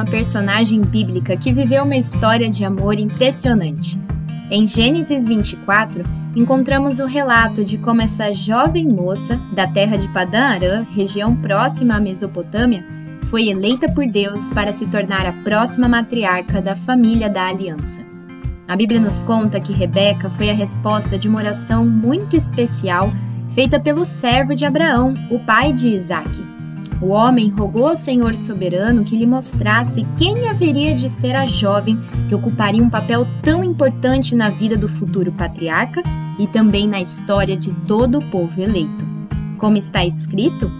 uma personagem bíblica que viveu uma história de amor impressionante. Em Gênesis 24, encontramos o relato de como essa jovem moça da terra de Padã Arã, região próxima à Mesopotâmia, foi eleita por Deus para se tornar a próxima matriarca da família da aliança. A Bíblia nos conta que Rebeca foi a resposta de uma oração muito especial feita pelo servo de Abraão, o pai de Isaque. O homem rogou ao Senhor soberano que lhe mostrasse quem haveria de ser a jovem que ocuparia um papel tão importante na vida do futuro patriarca e também na história de todo o povo eleito. Como está escrito,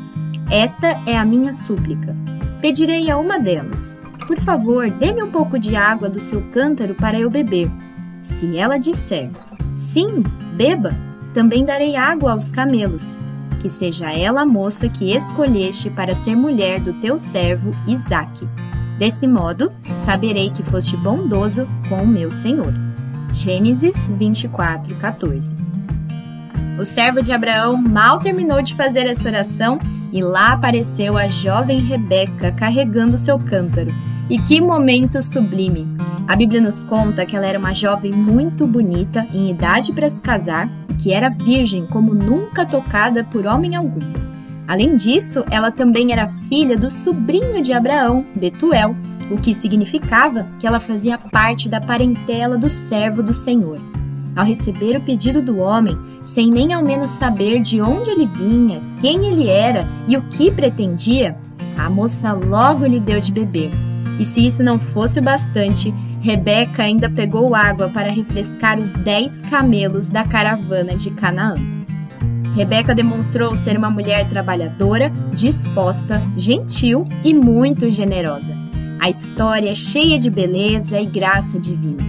esta é a minha súplica. Pedirei a uma delas: Por favor, dê-me um pouco de água do seu cântaro para eu beber. Se ela disser: Sim, beba, também darei água aos camelos que seja ela a moça que escolheste para ser mulher do teu servo Isaque. Desse modo, saberei que foste bondoso com o meu Senhor. Gênesis 24, 14. O servo de Abraão mal terminou de fazer essa oração e lá apareceu a jovem Rebeca carregando seu cântaro. E que momento sublime! A Bíblia nos conta que ela era uma jovem muito bonita, em idade para se casar, que era virgem como nunca tocada por homem algum. Além disso, ela também era filha do sobrinho de Abraão, Betuel, o que significava que ela fazia parte da parentela do servo do Senhor. Ao receber o pedido do homem, sem nem ao menos saber de onde ele vinha, quem ele era e o que pretendia, a moça logo lhe deu de beber. E se isso não fosse o bastante, Rebeca ainda pegou água para refrescar os dez camelos da caravana de Canaã. Rebeca demonstrou ser uma mulher trabalhadora, disposta, gentil e muito generosa. A história é cheia de beleza e graça divina.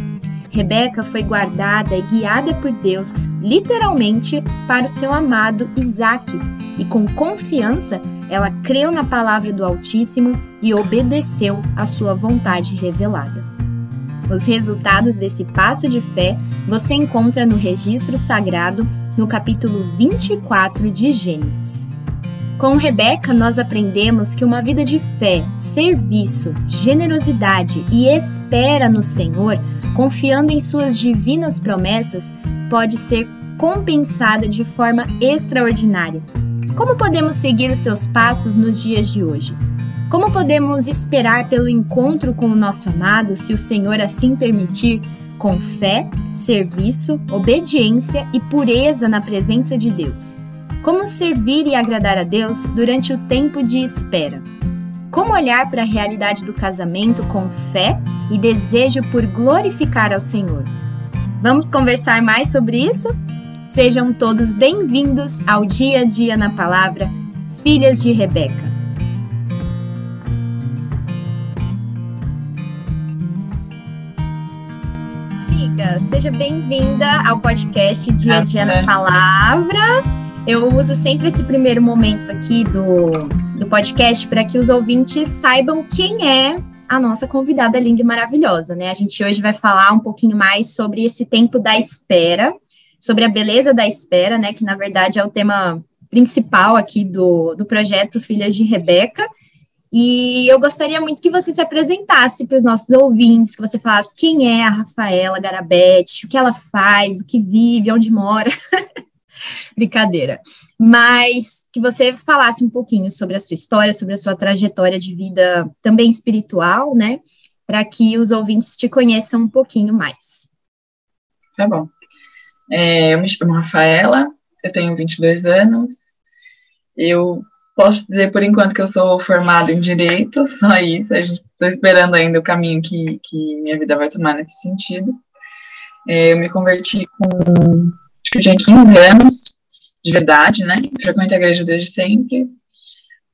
Rebeca foi guardada e guiada por Deus, literalmente, para o seu amado Isaque, e com confiança ela creu na palavra do Altíssimo e obedeceu à sua vontade revelada. Os resultados desse passo de fé você encontra no registro sagrado, no capítulo 24 de Gênesis. Com Rebeca, nós aprendemos que uma vida de fé, serviço, generosidade e espera no Senhor, confiando em suas divinas promessas, pode ser compensada de forma extraordinária. Como podemos seguir os seus passos nos dias de hoje? Como podemos esperar pelo encontro com o nosso amado, se o Senhor assim permitir, com fé, serviço, obediência e pureza na presença de Deus? Como servir e agradar a Deus durante o tempo de espera? Como olhar para a realidade do casamento com fé e desejo por glorificar ao Senhor? Vamos conversar mais sobre isso? Sejam todos bem-vindos ao Dia a Dia na Palavra, Filhas de Rebeca. amiga, seja bem-vinda ao podcast Dia a Dia na Palavra. Eu uso sempre esse primeiro momento aqui do, do podcast para que os ouvintes saibam quem é a nossa convidada linda e maravilhosa, né? A gente hoje vai falar um pouquinho mais sobre esse tempo da espera, sobre a beleza da espera, né? Que na verdade é o tema principal aqui do, do projeto Filhas de Rebeca. E eu gostaria muito que você se apresentasse para os nossos ouvintes, que você falasse quem é a Rafaela Garabete, o que ela faz, o que vive, onde mora. Brincadeira. Mas que você falasse um pouquinho sobre a sua história, sobre a sua trajetória de vida também espiritual, né? Para que os ouvintes te conheçam um pouquinho mais. Tá bom. É, eu me chamo Rafaela, eu tenho 22 anos, eu posso dizer por enquanto que eu sou formada em direito, só isso. Estou esperando ainda o caminho que, que minha vida vai tomar nesse sentido. É, eu me converti com acho que eu tinha 15 anos de verdade, né? Frequento a igreja desde sempre,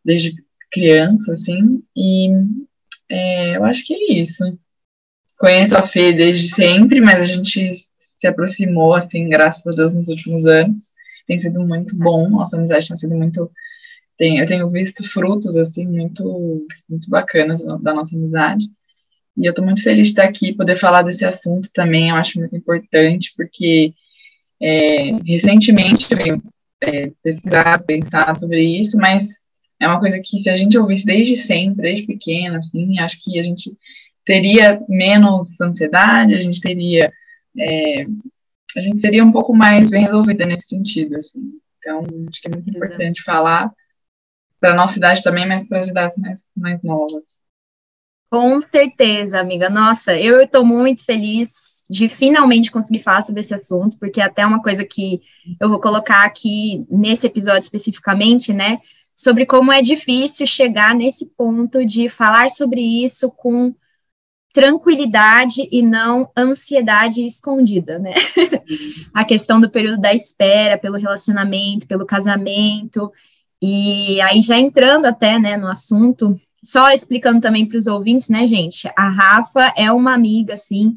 desde criança, assim. E é, eu acho que é isso. Conheço a Fê desde sempre, mas a gente se aproximou, assim, graças a Deus, nos últimos anos. Tem sido muito bom, nossa amizade tem sido muito tem, eu tenho visto frutos, assim, muito, muito bacanas da nossa amizade. E eu estou muito feliz de estar aqui, poder falar desse assunto também, eu acho muito importante, porque é, recentemente eu venho é, pesquisar, pensar sobre isso, mas é uma coisa que se a gente ouvisse desde sempre, desde pequena, assim, acho que a gente teria menos ansiedade, a gente teria é, a gente seria um pouco mais bem resolvida nesse sentido, assim. Então, acho que é muito importante falar para a nossa idade também, mas para as idades mais, mais novas. Com certeza, amiga. Nossa, eu estou muito feliz de finalmente conseguir falar sobre esse assunto, porque é até uma coisa que eu vou colocar aqui nesse episódio especificamente, né? Sobre como é difícil chegar nesse ponto de falar sobre isso com tranquilidade e não ansiedade escondida, né? a questão do período da espera pelo relacionamento, pelo casamento, e aí já entrando até, né, no assunto, só explicando também para os ouvintes, né, gente? A Rafa é uma amiga, assim,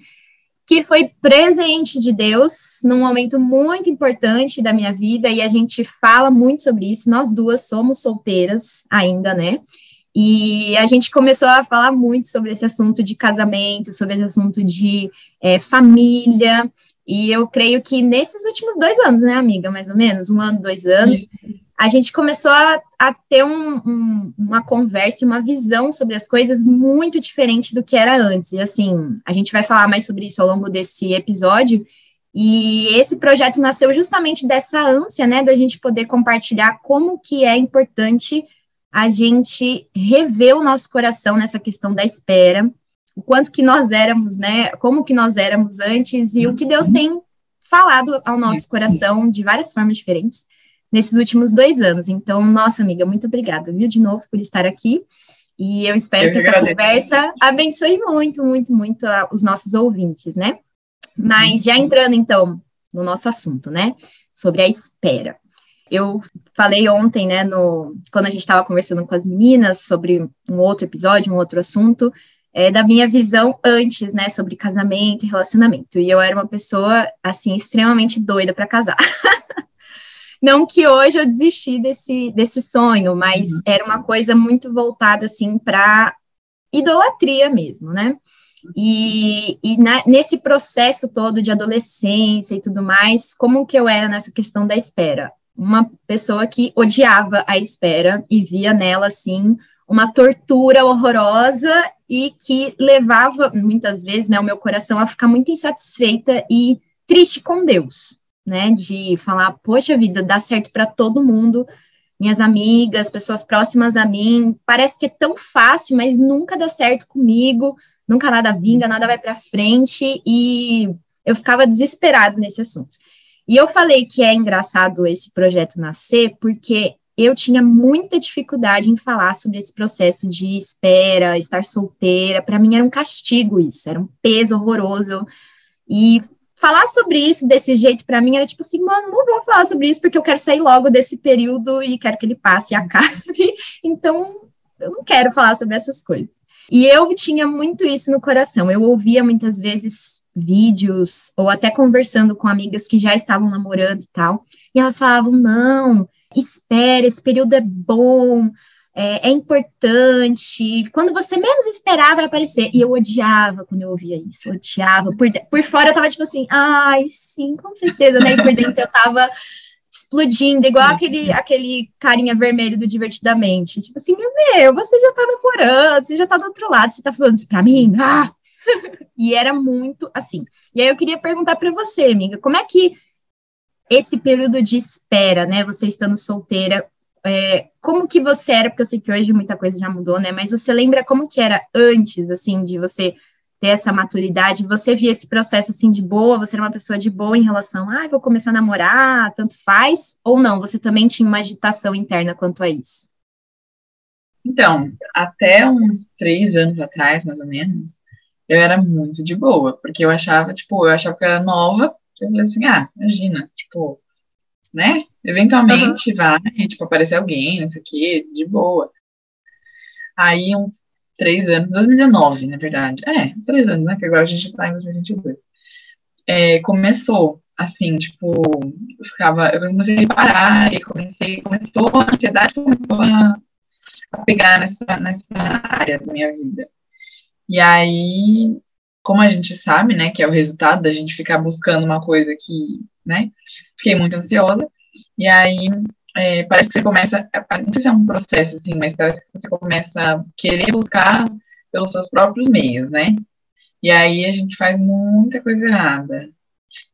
que foi presente de Deus num momento muito importante da minha vida, e a gente fala muito sobre isso. Nós duas somos solteiras ainda, né? E a gente começou a falar muito sobre esse assunto de casamento, sobre esse assunto de é, família. E eu creio que nesses últimos dois anos, né, amiga? Mais ou menos, um ano, dois anos, a gente começou a, a ter um, um, uma conversa, uma visão sobre as coisas muito diferente do que era antes. E assim, a gente vai falar mais sobre isso ao longo desse episódio. E esse projeto nasceu justamente dessa ânsia, né, da gente poder compartilhar como que é importante a gente rever o nosso coração nessa questão da espera, o quanto que nós éramos, né? Como que nós éramos antes e o que Deus tem falado ao nosso coração de várias formas diferentes nesses últimos dois anos. Então, nossa amiga, muito obrigada, viu, de novo por estar aqui. E eu espero eu que, que essa conversa abençoe muito, muito, muito os nossos ouvintes, né? Mas já entrando então no nosso assunto, né? Sobre a espera. Eu falei ontem, né, no, quando a gente estava conversando com as meninas sobre um outro episódio, um outro assunto, é, da minha visão antes, né, sobre casamento e relacionamento. E eu era uma pessoa, assim, extremamente doida para casar. Não que hoje eu desisti desse, desse sonho, mas uhum. era uma coisa muito voltada, assim, para idolatria mesmo, né? E, e na, nesse processo todo de adolescência e tudo mais, como que eu era nessa questão da espera? Uma pessoa que odiava a espera e via nela, assim, uma tortura horrorosa e que levava, muitas vezes, né, o meu coração a ficar muito insatisfeita e triste com Deus, né, de falar, poxa vida, dá certo para todo mundo, minhas amigas, pessoas próximas a mim, parece que é tão fácil, mas nunca dá certo comigo, nunca nada vinga, nada vai para frente, e eu ficava desesperada nesse assunto. E eu falei que é engraçado esse projeto nascer porque eu tinha muita dificuldade em falar sobre esse processo de espera, estar solteira. Para mim era um castigo isso, era um peso horroroso. E falar sobre isso desse jeito para mim era tipo assim, mano, não vou falar sobre isso porque eu quero sair logo desse período e quero que ele passe e acabe. Então, eu não quero falar sobre essas coisas. E eu tinha muito isso no coração. Eu ouvia muitas vezes vídeos ou até conversando com amigas que já estavam namorando e tal, e elas falavam: não, espera, esse período é bom, é, é, importante. Quando você menos esperar, vai aparecer. E eu odiava quando eu ouvia isso, eu odiava. Por, por fora eu tava tipo assim, ai, sim, com certeza, né? E por dentro eu tava explodindo, igual aquele, aquele carinha vermelho do Divertidamente. Tipo assim, meu, você já tá namorando, você já tá do outro lado, você tá falando isso pra mim? Ah! E era muito assim. E aí eu queria perguntar para você, amiga, como é que esse período de espera, né, você estando solteira, é, como que você era, porque eu sei que hoje muita coisa já mudou, né, mas você lembra como que era antes, assim, de você ter essa maturidade, você via esse processo assim de boa, você era uma pessoa de boa em relação, ah, vou começar a namorar, tanto faz, ou não, você também tinha uma agitação interna quanto a isso? Então, até uns três anos atrás, mais ou menos, eu era muito de boa, porque eu achava, tipo, eu achava que eu era nova, eu falei assim, ah, imagina, tipo, né, eventualmente uhum. vai, tipo, aparecer alguém, não sei o quê, de boa. Aí, uns três anos, 2019, na verdade. É, três anos, né? Que agora a gente está em 2022. É, começou, assim, tipo, eu ficava, eu comecei a parar e comecei, começou, a ansiedade começou a, a pegar nessa, nessa área da minha vida. E aí, como a gente sabe, né, que é o resultado da gente ficar buscando uma coisa que, né, fiquei muito ansiosa. E aí, é, parece que você começa, não sei se é um processo assim, mas parece que você começa a querer buscar pelos seus próprios meios, né? E aí a gente faz muita coisa errada.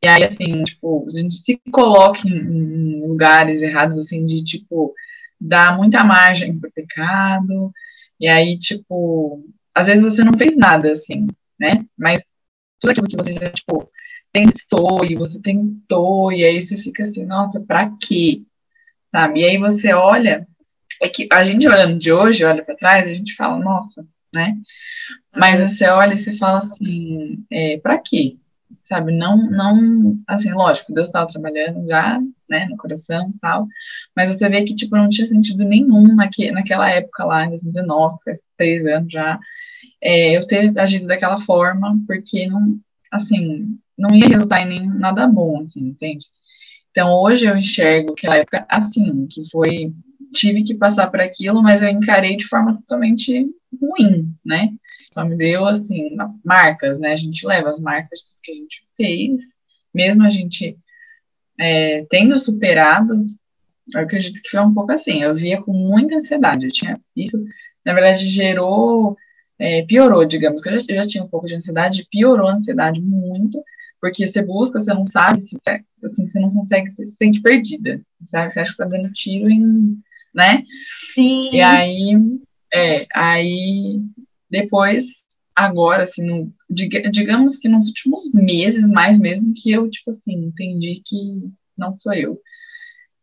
E aí, assim, tipo, a gente se coloca em, em lugares errados, assim, de, tipo, dar muita margem pro pecado. E aí, tipo, às vezes você não fez nada, assim, né? Mas tudo aquilo que você já, tipo, pensou e você tentou, e aí você fica assim, nossa, pra quê? Sabe? E aí você olha, é que a gente olhando de hoje, olha para trás, a gente fala, nossa, né? Mas você olha e você fala assim, é, para quê? Sabe, não, não, assim, lógico, Deus estava trabalhando já, né, no coração e tal, mas você vê que, tipo, não tinha sentido nenhum naque, naquela época lá, em 2019, faz três anos já, é, eu ter agido daquela forma, porque não, assim, não ia resultar em nada bom, assim, entende? Então, hoje eu enxergo aquela época assim, que foi, tive que passar por aquilo, mas eu encarei de forma totalmente ruim, né? Só me deu, assim, marcas, né? A gente leva as marcas que a gente fez, mesmo a gente é, tendo superado, eu acredito que foi um pouco assim, eu via com muita ansiedade, eu tinha, isso, na verdade, gerou, é, piorou, digamos, que eu já, eu já tinha um pouco de ansiedade, piorou a ansiedade muito, porque você busca, você não sabe, você, assim, você não consegue, você se sente perdida, sabe? Você acha que tá dando tiro em, né? Sim. E aí, é, aí depois, agora, assim, no, digamos que nos últimos meses, mais mesmo, que eu, tipo assim, entendi que não sou eu.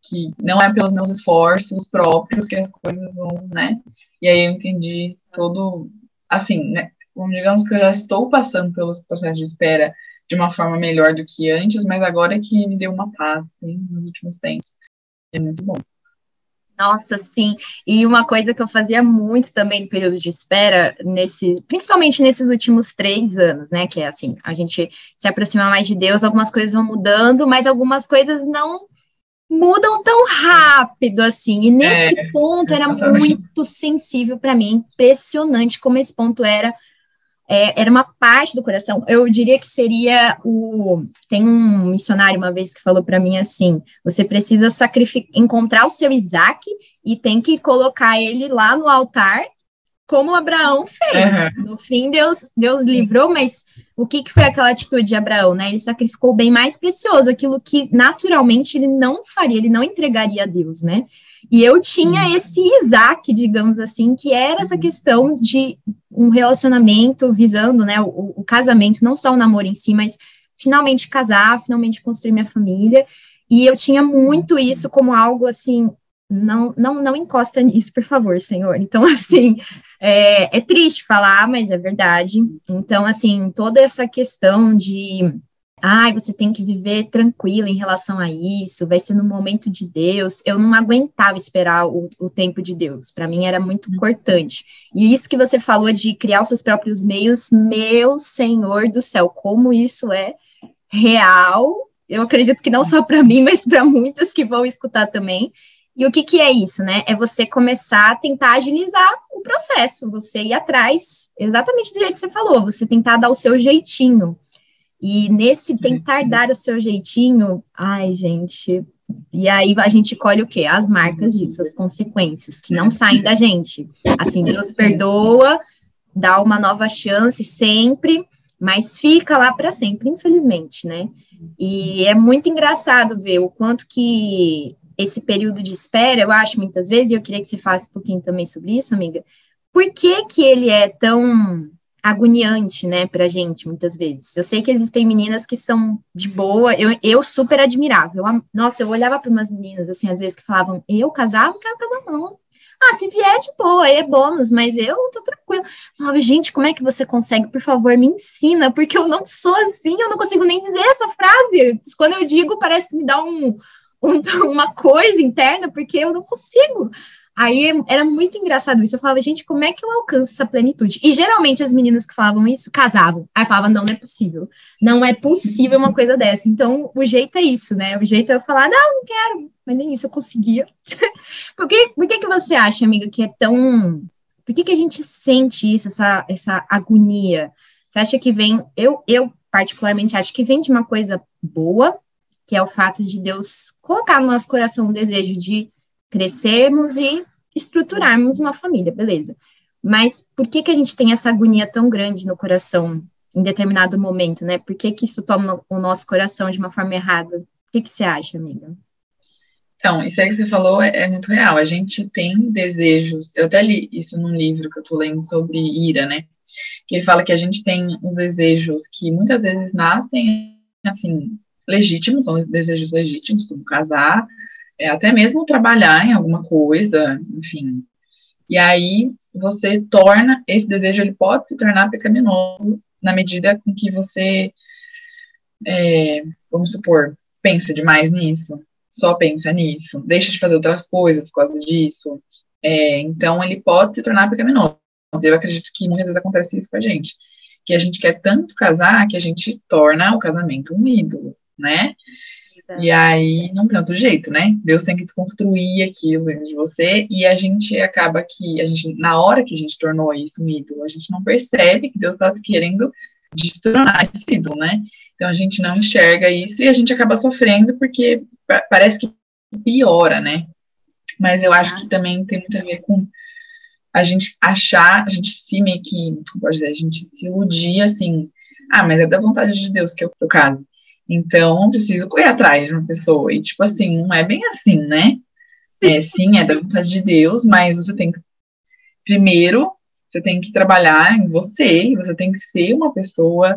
Que não é pelos meus esforços próprios que as coisas vão, né? E aí eu entendi todo, assim, né? Digamos que eu já estou passando pelos processos de espera de uma forma melhor do que antes, mas agora é que me deu uma paz, assim, nos últimos tempos. É muito bom. Nossa, sim. E uma coisa que eu fazia muito também no período de espera, nesse, principalmente nesses últimos três anos, né? Que é assim, a gente se aproxima mais de Deus, algumas coisas vão mudando, mas algumas coisas não mudam tão rápido assim. E nesse é, ponto era muito sensível para mim, impressionante como esse ponto era é, era uma parte do coração. Eu diria que seria o. Tem um missionário uma vez que falou para mim assim: você precisa sacrificar, encontrar o seu Isaac e tem que colocar ele lá no altar, como Abraão fez. Uhum. No fim, Deus, Deus livrou, mas o que, que foi aquela atitude de Abraão? Né? Ele sacrificou o bem mais precioso, aquilo que naturalmente ele não faria, ele não entregaria a Deus, né? E eu tinha uhum. esse Isaac, digamos assim, que era essa questão de um relacionamento visando, né, o, o, casamento, não só o namoro em si, mas finalmente casar, finalmente construir minha família. E eu tinha muito isso como algo assim, não, não, não encosta nisso, por favor, Senhor. Então, assim, é, é triste falar, mas é verdade. Então, assim, toda essa questão de ai, você tem que viver tranquilo em relação a isso, vai ser no momento de Deus. Eu não aguentava esperar o, o tempo de Deus, para mim era muito importante. E isso que você falou de criar os seus próprios meios, meu Senhor do céu, como isso é real. Eu acredito que não só para mim, mas para muitas que vão escutar também. E o que, que é isso, né? É você começar a tentar agilizar o processo, você ir atrás, exatamente do jeito que você falou, você tentar dar o seu jeitinho. E nesse tentar dar o seu jeitinho, ai, gente. E aí a gente colhe o quê? As marcas disso, as consequências, que não saem da gente. Assim, Deus perdoa, dá uma nova chance sempre, mas fica lá para sempre, infelizmente, né? E é muito engraçado ver o quanto que esse período de espera, eu acho muitas vezes, e eu queria que você faça um pouquinho também sobre isso, amiga, por que que ele é tão agoniante, né, pra gente, muitas vezes. Eu sei que existem meninas que são de boa, eu, eu super admirável. Nossa, eu olhava para umas meninas, assim, às vezes que falavam, eu casar, não quero casar, não. Ah, se vier de boa, aí é bônus, mas eu tô tranquila. Falava, gente, como é que você consegue? Por favor, me ensina, porque eu não sou assim, eu não consigo nem dizer essa frase. Quando eu digo, parece que me dá um, um uma coisa interna, porque eu não consigo. Aí era muito engraçado isso. Eu falava, gente, como é que eu alcanço essa plenitude? E geralmente as meninas que falavam isso casavam. Aí falava, não, não é possível. Não é possível uma coisa dessa. Então, o jeito é isso, né? O jeito é eu falar, não, não quero. Mas nem isso eu conseguia. por que, por que, que você acha, amiga, que é tão. Por que, que a gente sente isso, essa, essa agonia? Você acha que vem. Eu, eu, particularmente, acho que vem de uma coisa boa, que é o fato de Deus colocar no nosso coração um desejo de crescermos e estruturarmos uma família, beleza. Mas por que, que a gente tem essa agonia tão grande no coração em determinado momento, né? Por que, que isso toma o nosso coração de uma forma errada? O que, que você acha, amiga? Então, isso aí que você falou é, é, muito real. A gente tem desejos. Eu até li isso num livro que eu tô lendo sobre ira, né? Que ele fala que a gente tem uns desejos que muitas vezes nascem, assim, legítimos, são desejos legítimos, como casar, é, até mesmo trabalhar em alguma coisa, enfim. E aí você torna, esse desejo ele pode se tornar pecaminoso na medida com que você, é, vamos supor, pensa demais nisso, só pensa nisso, deixa de fazer outras coisas por causa disso. É, então ele pode se tornar pecaminoso. Eu acredito que muitas vezes acontece isso com a gente. Que a gente quer tanto casar que a gente torna o casamento um ídolo, né? E aí não tem outro jeito, né? Deus tem que construir aquilo dentro de você e a gente acaba que a gente na hora que a gente tornou isso um ídolo, a gente não percebe que Deus está querendo destronar esse ídolo, né? Então a gente não enxerga isso e a gente acaba sofrendo porque parece que piora, né? Mas eu acho que também tem muito a ver com a gente achar, a gente se meio que, pode dizer, a gente se iludir assim, ah, mas é da vontade de Deus que eu, eu caso. Então, preciso correr atrás de uma pessoa. E, tipo assim, não é bem assim, né? É, sim, é da vontade de Deus, mas você tem que. Primeiro, você tem que trabalhar em você, você tem que ser uma pessoa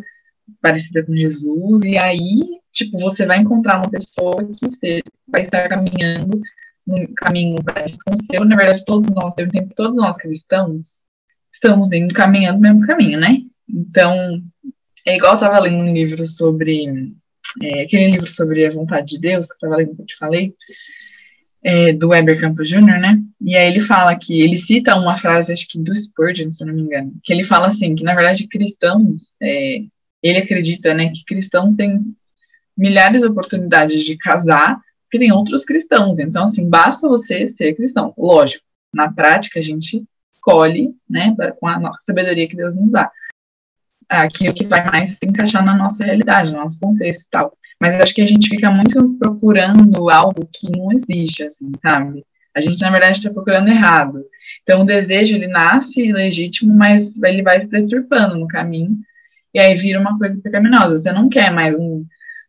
parecida com Jesus, e aí, tipo, você vai encontrar uma pessoa que vai estar caminhando no caminho parecido com o seu. Na verdade, todos nós, todos nós cristãos estamos indo caminhando no mesmo caminho, né? Então, é igual eu estava lendo um livro sobre é, aquele livro sobre a vontade de Deus, que eu estava lendo que eu te falei, é, do Weber Campos Jr., né? E aí ele fala que, ele cita uma frase, acho que do Spurgeon, se não me engano, que ele fala assim, que na verdade cristãos, é, ele acredita, né, que cristãos têm milhares de oportunidades de casar que tem outros cristãos. Então, assim, basta você ser cristão. Lógico, na prática a gente escolhe, né, com a nossa sabedoria que Deus nos dá aquilo que vai mais se encaixar na nossa realidade, no nosso contexto e tal. Mas acho que a gente fica muito procurando algo que não existe, assim, sabe? A gente, na verdade, está procurando errado. Então, o desejo, ele nasce legítimo, mas ele vai se deturpando no caminho, e aí vira uma coisa pecaminosa. Você não quer mais um,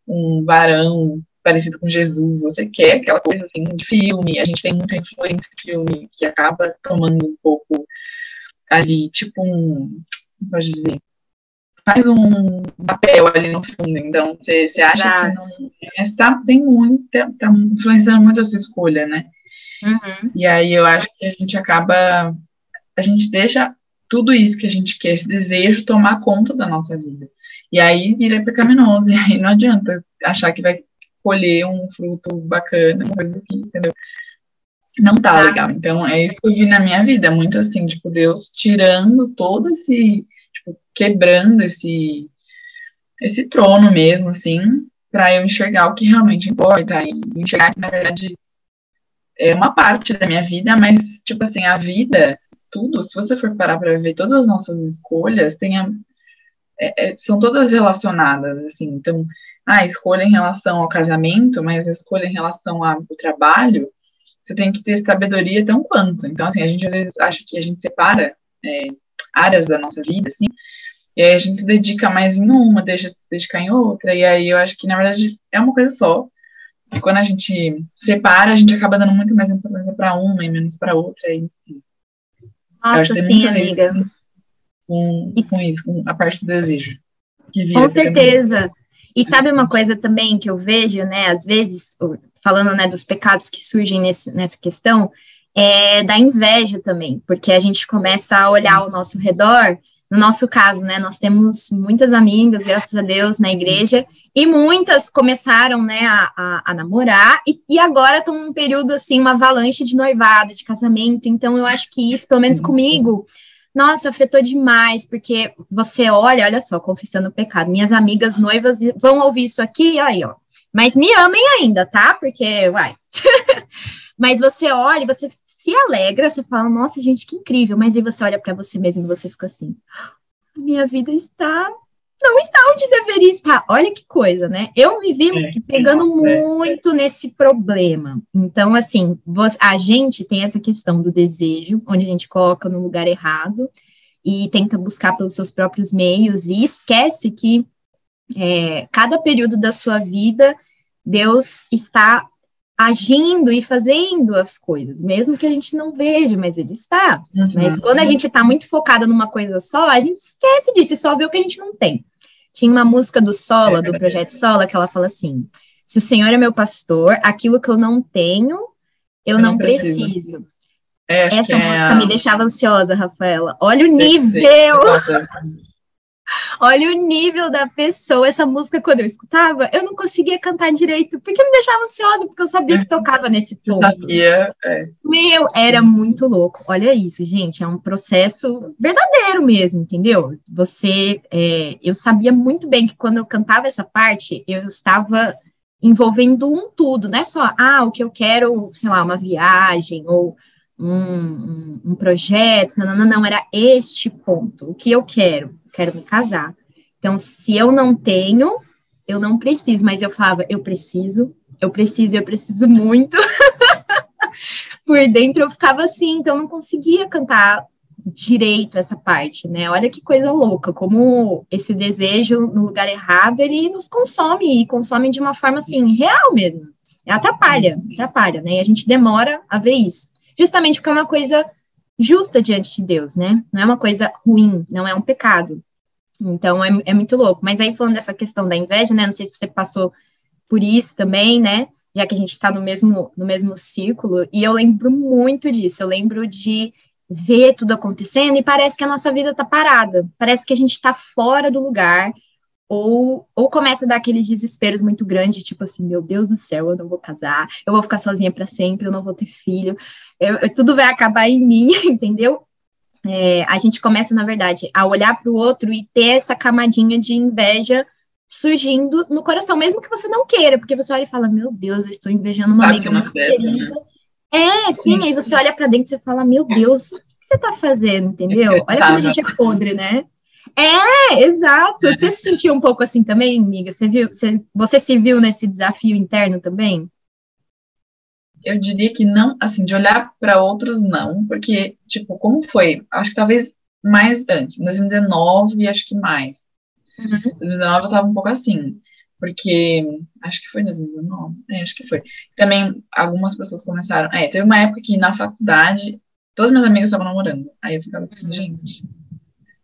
um varão parecido com Jesus, você quer aquela coisa, assim, de filme. A gente tem muita influência de filme que acaba tomando um pouco ali, tipo um, pode dizer, faz um papel ali no fundo. Então, você, você acha Exato. que não. Mas tá, tem muito, tá influenciando muito a sua escolha, né? Uhum. E aí eu acho que a gente acaba. A gente deixa tudo isso que a gente quer, esse desejo, tomar conta da nossa vida. E aí vira pecaminoso. E aí não adianta achar que vai colher um fruto bacana, uma coisa assim, entendeu? Não tá legal. Então, é isso que eu vi na minha vida, muito assim, tipo, Deus tirando todo esse quebrando esse, esse trono mesmo, assim, para eu enxergar o que realmente importa e enxergar que, na verdade, é uma parte da minha vida, mas, tipo assim, a vida, tudo, se você for parar para ver todas as nossas escolhas, tem a, é, é, são todas relacionadas, assim, então, a escolha em relação ao casamento, mas a escolha em relação ao trabalho, você tem que ter sabedoria tão quanto. Então, assim, a gente às vezes acha que a gente separa é, áreas da nossa vida, assim, e aí a gente se dedica mais em uma, deixa de se dedicar em outra, e aí eu acho que, na verdade, é uma coisa só. E quando a gente separa, a gente acaba dando muito mais importância para uma e menos para outra, e, enfim. Nossa, sim, amiga. Com, com isso, com a parte do desejo. Com certeza. E sabe uma coisa também que eu vejo, né, às vezes, falando, né, dos pecados que surgem nesse, nessa questão, é da inveja também, porque a gente começa a olhar ao nosso redor no nosso caso, né, nós temos muitas amigas, graças a Deus, na igreja, e muitas começaram, né, a, a, a namorar, e, e agora estão num período, assim, uma avalanche de noivado, de casamento, então eu acho que isso, pelo menos comigo, nossa, afetou demais, porque você olha, olha só, confessando o pecado, minhas amigas noivas vão ouvir isso aqui, aí, ó, mas me amem ainda, tá? Porque, vai. mas você olha, você se alegra, você fala, nossa, gente, que incrível. Mas aí você olha para você mesmo e você fica assim, minha vida está não está onde deveria estar. Olha que coisa, né? Eu me vi é, pegando é, muito é. nesse problema. Então, assim, a gente tem essa questão do desejo, onde a gente coloca no lugar errado e tenta buscar pelos seus próprios meios e esquece que é, cada período da sua vida Deus está agindo e fazendo as coisas, mesmo que a gente não veja, mas ele está. Uhum. Mas quando a gente está muito focada numa coisa só, a gente esquece disso e só vê o que a gente não tem. Tinha uma música do Sola, do Projeto Sola, que ela fala assim: se o Senhor é meu pastor, aquilo que eu não tenho, eu, eu não, não preciso. preciso. É, Essa é música a... me deixava ansiosa, Rafaela. Olha o nível! Olha o nível da pessoa. Essa música, quando eu escutava, eu não conseguia cantar direito, porque me deixava ansiosa, porque eu sabia que tocava nesse ponto. Sabia, é. Meu, era muito louco. Olha isso, gente. É um processo verdadeiro mesmo, entendeu? Você, é, eu sabia muito bem que quando eu cantava essa parte, eu estava envolvendo um tudo, não é só, ah, o que eu quero, sei lá, uma viagem ou um, um, um projeto, não, não, não, era este ponto, o que eu quero, quero me casar. Então, se eu não tenho, eu não preciso, mas eu falava, eu preciso, eu preciso, eu preciso muito. Por dentro eu ficava assim, então não conseguia cantar direito essa parte, né? Olha que coisa louca, como esse desejo no lugar errado, ele nos consome e consome de uma forma assim, real mesmo. Atrapalha, atrapalha, né? E a gente demora a ver isso. Justamente porque é uma coisa justa diante de Deus, né? Não é uma coisa ruim, não é um pecado. Então é, é muito louco. Mas aí falando dessa questão da inveja, né? Não sei se você passou por isso também, né? Já que a gente está no mesmo, no mesmo círculo, e eu lembro muito disso. Eu lembro de ver tudo acontecendo e parece que a nossa vida está parada, parece que a gente está fora do lugar, ou, ou começa a dar aqueles desesperos muito grandes, tipo assim, meu Deus do céu, eu não vou casar, eu vou ficar sozinha para sempre, eu não vou ter filho, eu, eu, tudo vai acabar em mim, entendeu? É, a gente começa, na verdade, a olhar para o outro e ter essa camadinha de inveja surgindo no coração, mesmo que você não queira, porque você olha e fala, meu Deus, eu estou invejando uma amiga muito querida. Né? É, sim, aí você olha para dentro e você fala, meu Deus, o que você está fazendo, entendeu? Olha como a gente é podre, né? É, exato. É. Você se sentiu um pouco assim também, amiga? Você viu, você, você se viu nesse desafio interno também? Eu diria que não, assim, de olhar para outros, não, porque, tipo, como foi? Acho que talvez mais antes, em 2019, acho que mais. Uhum. Em 2019 eu tava um pouco assim, porque acho que foi em 2019, é, acho que foi. Também algumas pessoas começaram. É, teve uma época que na faculdade todas minhas amigas estavam namorando. Aí eu ficava assim, gente,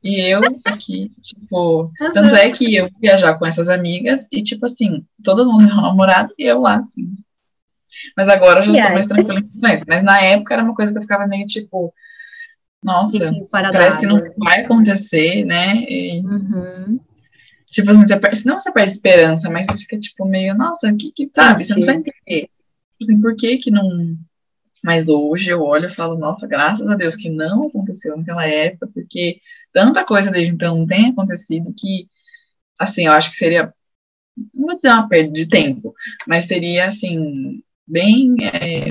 e eu aqui, tipo, tanto é que eu viajar com essas amigas e, tipo assim, todo mundo é namorado e eu lá, assim. Mas agora eu já tô mais tranquila com isso. Mas na época era uma coisa que eu ficava meio tipo, nossa, parece que não vai acontecer, né? E, uhum. Tipo assim, você perde, não você perde esperança, mas você fica tipo meio, nossa, que, que sabe? Sim. Você não vai entender. Tipo assim, por que que não mas hoje eu olho e falo, nossa, graças a Deus que não aconteceu naquela época, porque tanta coisa desde então tem acontecido que, assim, eu acho que seria, não vou dizer uma perda de tempo, mas seria, assim, bem é,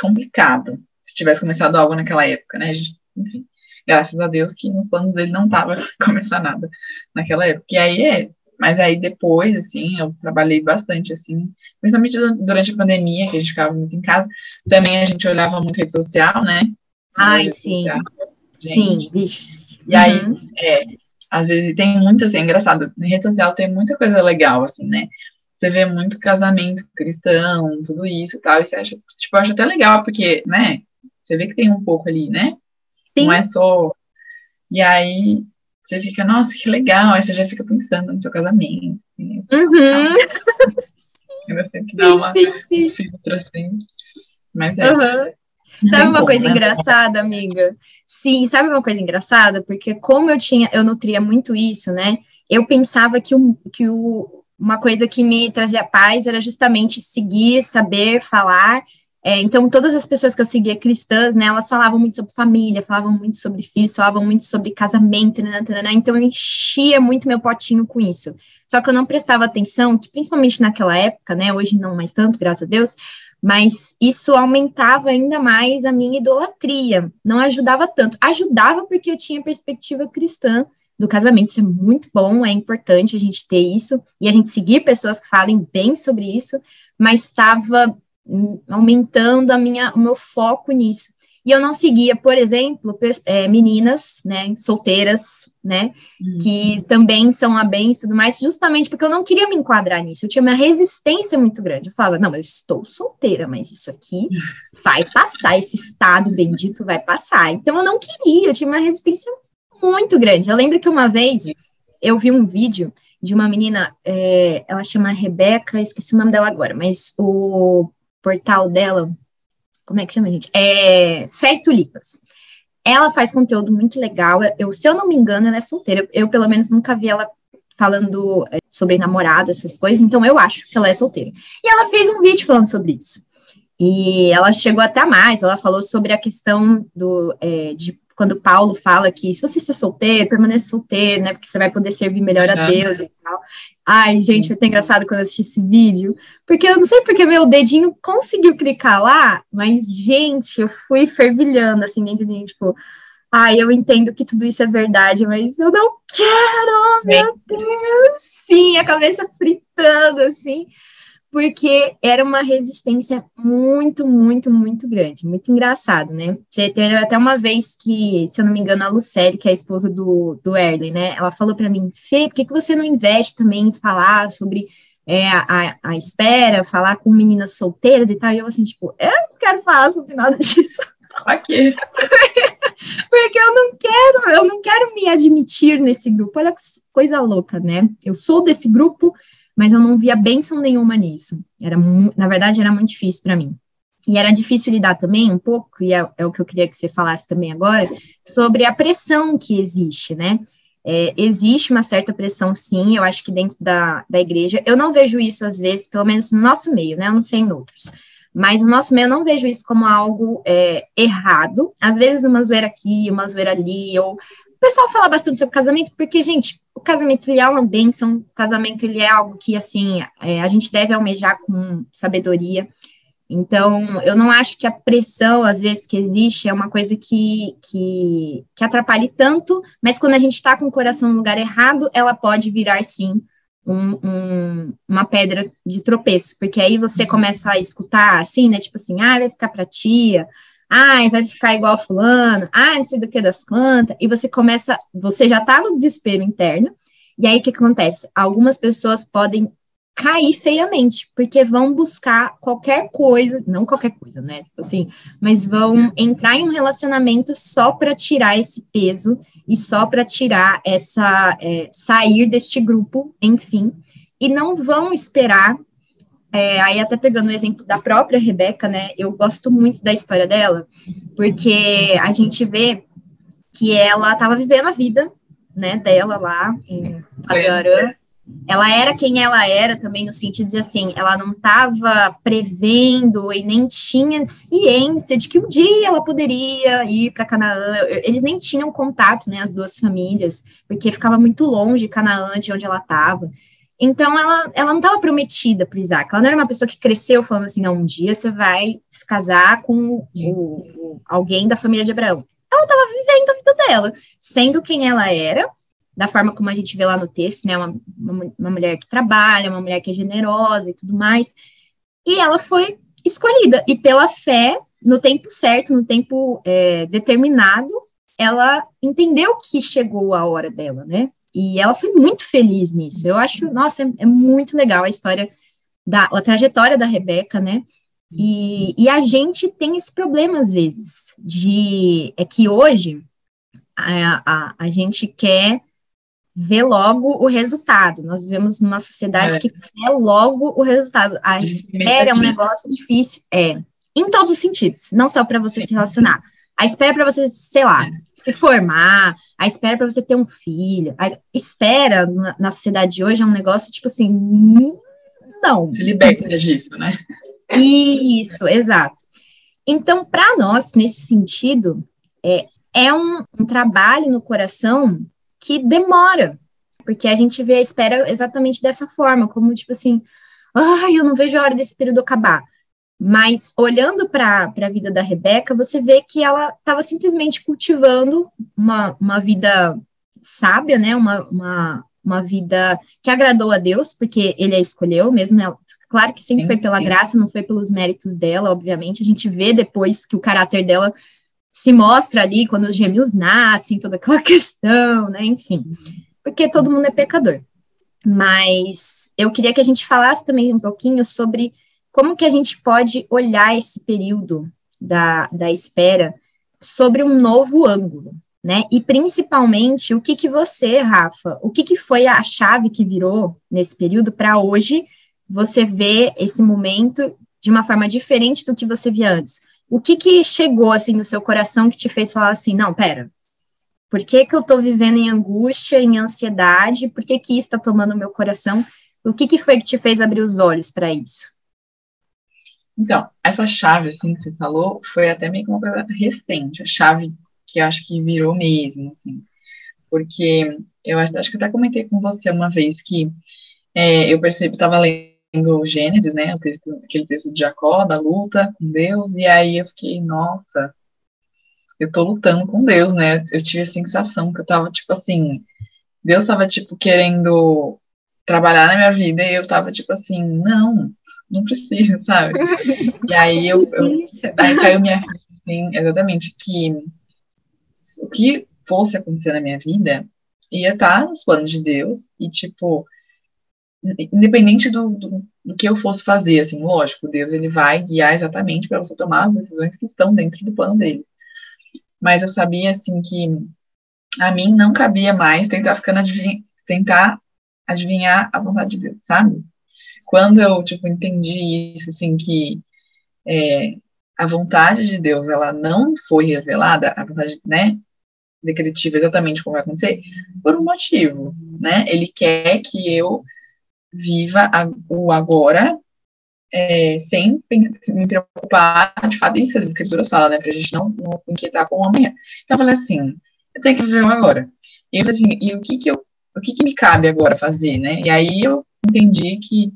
complicado se tivesse começado algo naquela época, né? Enfim, graças a Deus que nos planos dele não estava começar nada naquela época. E aí é mas aí depois, assim, eu trabalhei bastante, assim, principalmente durante a pandemia, que a gente ficava muito em casa. Também a gente olhava muito rede social, né? Ai, sim. Sim, vixe. E aí, uhum. é, às vezes tem muita, assim, é engraçado, na rede social tem muita coisa legal, assim, né? Você vê muito casamento cristão, tudo isso e tal, e você acha, tipo, acho até legal, porque, né, você vê que tem um pouco ali, né? Sim. Não é só... E aí, você fica, nossa, que legal, aí você já fica pensando no seu casamento. Assim, uhum. Você tem que dar uma sim, sim. filtro assim. Mas é. Uhum. Sabe uma coisa né? engraçada, amiga? Sim, sabe uma coisa engraçada? Porque como eu tinha, eu nutria muito isso, né? Eu pensava que, o, que o, uma coisa que me trazia paz era justamente seguir, saber, falar é, então, todas as pessoas que eu seguia cristãs, né, elas falavam muito sobre família, falavam muito sobre filhos, falavam muito sobre casamento, né, né, né, então eu enchia muito meu potinho com isso. Só que eu não prestava atenção, que principalmente naquela época, né, hoje não mais tanto, graças a Deus, mas isso aumentava ainda mais a minha idolatria, não ajudava tanto. Ajudava porque eu tinha perspectiva cristã do casamento. Isso é muito bom, é importante a gente ter isso e a gente seguir pessoas que falem bem sobre isso, mas estava aumentando a minha, o meu foco nisso. E eu não seguia, por exemplo, é, meninas, né, solteiras, né, uhum. que também são a bem e tudo mais, justamente porque eu não queria me enquadrar nisso. Eu tinha uma resistência muito grande. Eu falava, não, mas eu estou solteira, mas isso aqui vai passar, esse estado bendito vai passar. Então eu não queria, eu tinha uma resistência muito grande. Eu lembro que uma vez eu vi um vídeo de uma menina, é, ela chama Rebeca, esqueci o nome dela agora, mas o portal dela, como é que chama, gente? É Fé e Tulipas. Ela faz conteúdo muito legal. Eu, se eu não me engano, ela é solteira. Eu, pelo menos, nunca vi ela falando é, sobre namorado, essas coisas, então eu acho que ela é solteira. E ela fez um vídeo falando sobre isso. E ela chegou até mais, ela falou sobre a questão do, é, de quando Paulo fala que se você está solteiro, permaneça solteiro, né? Porque você vai poder servir melhor a Deus e tal. Ai, gente, foi até engraçado quando eu assisti esse vídeo, porque eu não sei porque meu dedinho conseguiu clicar lá, mas, gente, eu fui fervilhando assim dentro de mim, tipo, ai, eu entendo que tudo isso é verdade, mas eu não quero, meu Deus! Sim, a cabeça fritando, assim porque era uma resistência muito, muito, muito grande, muito engraçado, né? Teve até uma vez que, se eu não me engano, a Lucélia, que é a esposa do, do Erlen, né? Ela falou para mim, Fê, por que, que você não investe também em falar sobre é, a, a espera, falar com meninas solteiras e tal? E eu assim, tipo, eu não quero falar sobre nada disso. Aqui. Porque eu não quero, eu não quero me admitir nesse grupo. Olha que coisa louca, né? Eu sou desse grupo, mas eu não via bênção nenhuma nisso. Era, na verdade, era muito difícil para mim. E era difícil lidar também um pouco, e é, é, o que eu queria que você falasse também agora, sobre a pressão que existe, né? É, existe uma certa pressão, sim, eu acho que dentro da, da igreja. Eu não vejo isso, às vezes, pelo menos no nosso meio, né? Eu não sei em outros. Mas no nosso meio eu não vejo isso como algo é, errado. Às vezes uma zoeira aqui, uma zoeira ali, ou pessoal fala bastante sobre casamento, porque, gente, o casamento ele é uma bênção, o casamento ele é algo que, assim, é, a gente deve almejar com sabedoria. Então, eu não acho que a pressão, às vezes, que existe é uma coisa que, que, que atrapalhe tanto, mas quando a gente está com o coração no lugar errado, ela pode virar, sim, um, um, uma pedra de tropeço, porque aí você começa a escutar, assim, né, tipo assim, ah, vai ficar pra tia, ai, vai ficar igual fulano, ai, não sei do que das quantas, e você começa, você já tá no desespero interno, e aí o que acontece? Algumas pessoas podem cair feiamente, porque vão buscar qualquer coisa, não qualquer coisa, né? Tipo assim, mas vão entrar em um relacionamento só para tirar esse peso e só para tirar essa é, sair deste grupo, enfim, e não vão esperar é, aí até pegando o exemplo da própria Rebeca, né, eu gosto muito da história dela, porque a gente vê que ela estava vivendo a vida, né, dela lá em Padarã. Ela era quem ela era também no sentido de assim, ela não estava prevendo e nem tinha ciência de que um dia ela poderia ir para Canaã. Eles nem tinham contato, né, as duas famílias, porque ficava muito longe Canaã de onde ela estava. Então, ela, ela não estava prometida para Isaac. Ela não era uma pessoa que cresceu falando assim, não, um dia você vai se casar com o, alguém da família de Abraão. Ela estava vivendo a vida dela, sendo quem ela era, da forma como a gente vê lá no texto, né? Uma, uma, uma mulher que trabalha, uma mulher que é generosa e tudo mais. E ela foi escolhida. E pela fé, no tempo certo, no tempo é, determinado, ela entendeu que chegou a hora dela, né? E ela foi muito feliz nisso. Eu acho, nossa, é, é muito legal a história da a trajetória da Rebeca, né? E, e, a gente tem esse problema às vezes de é que hoje a, a, a gente quer ver logo o resultado. Nós vivemos numa sociedade é. que quer logo o resultado. A espera é um negócio difícil, é em todos os sentidos, não só para você se relacionar. A espera para você, sei lá, se formar, a espera para você ter um filho, a espera na, na, sociedade de hoje é um negócio tipo assim, não. Liberta disso, né? Isso, exato. Então, para nós, nesse sentido, é, é um, um trabalho no coração que demora, porque a gente vê a espera exatamente dessa forma, como tipo assim, ai, eu não vejo a hora desse período acabar. Mas olhando para a vida da Rebeca, você vê que ela estava simplesmente cultivando uma, uma vida sábia, né? Uma, uma, uma vida que agradou a Deus, porque ele a escolheu mesmo. Ela, claro que sempre sim, foi pela sim. graça, não foi pelos méritos dela, obviamente. A gente vê depois que o caráter dela se mostra ali quando os gêmeos nascem, toda aquela questão, né? Enfim, porque todo mundo é pecador. Mas eu queria que a gente falasse também um pouquinho sobre como que a gente pode olhar esse período da, da espera sobre um novo ângulo, né? E principalmente o que que você, Rafa, o que que foi a chave que virou nesse período para hoje você ver esse momento de uma forma diferente do que você via antes? O que que chegou assim no seu coração que te fez falar assim, não, pera, por que que eu estou vivendo em angústia, em ansiedade? Por que que isso está tomando meu coração? O que que foi que te fez abrir os olhos para isso? Então, essa chave, assim, que você falou, foi até meio que uma coisa recente, a chave que eu acho que virou mesmo, assim, porque eu acho, que até comentei com você uma vez que é, eu percebi, estava lendo Gênesis, né, o texto, aquele texto de Jacó, da luta com Deus, e aí eu fiquei, nossa, eu tô lutando com Deus, né, eu tive a sensação que eu tava, tipo assim, Deus tava, tipo, querendo trabalhar na minha vida, e eu tava, tipo assim, não, não precisa, sabe? E aí eu, eu aí caiu minha ficha, assim, exatamente, que o que fosse acontecer na minha vida ia estar nos planos de Deus e, tipo, independente do, do, do, que eu fosse fazer, assim, lógico, Deus ele vai guiar exatamente para você tomar as decisões que estão dentro do plano dele. Mas eu sabia, assim, que a mim não cabia mais tentar, ficando adivinha, tentar adivinhar a vontade de Deus, sabe? Quando eu, tipo, entendi isso, assim, que é, a vontade de Deus, ela não foi revelada, a vontade, né, decretiva exatamente como vai acontecer, por um motivo, né? Ele quer que eu viva a, o agora é, sem me preocupar, de fato, isso as escrituras falam, né, pra gente não, não se inquietar com o amanhã. Então eu falei assim, eu tenho que viver o agora. E eu assim, e o que que eu, o que que me cabe agora fazer, né? E aí eu entendi que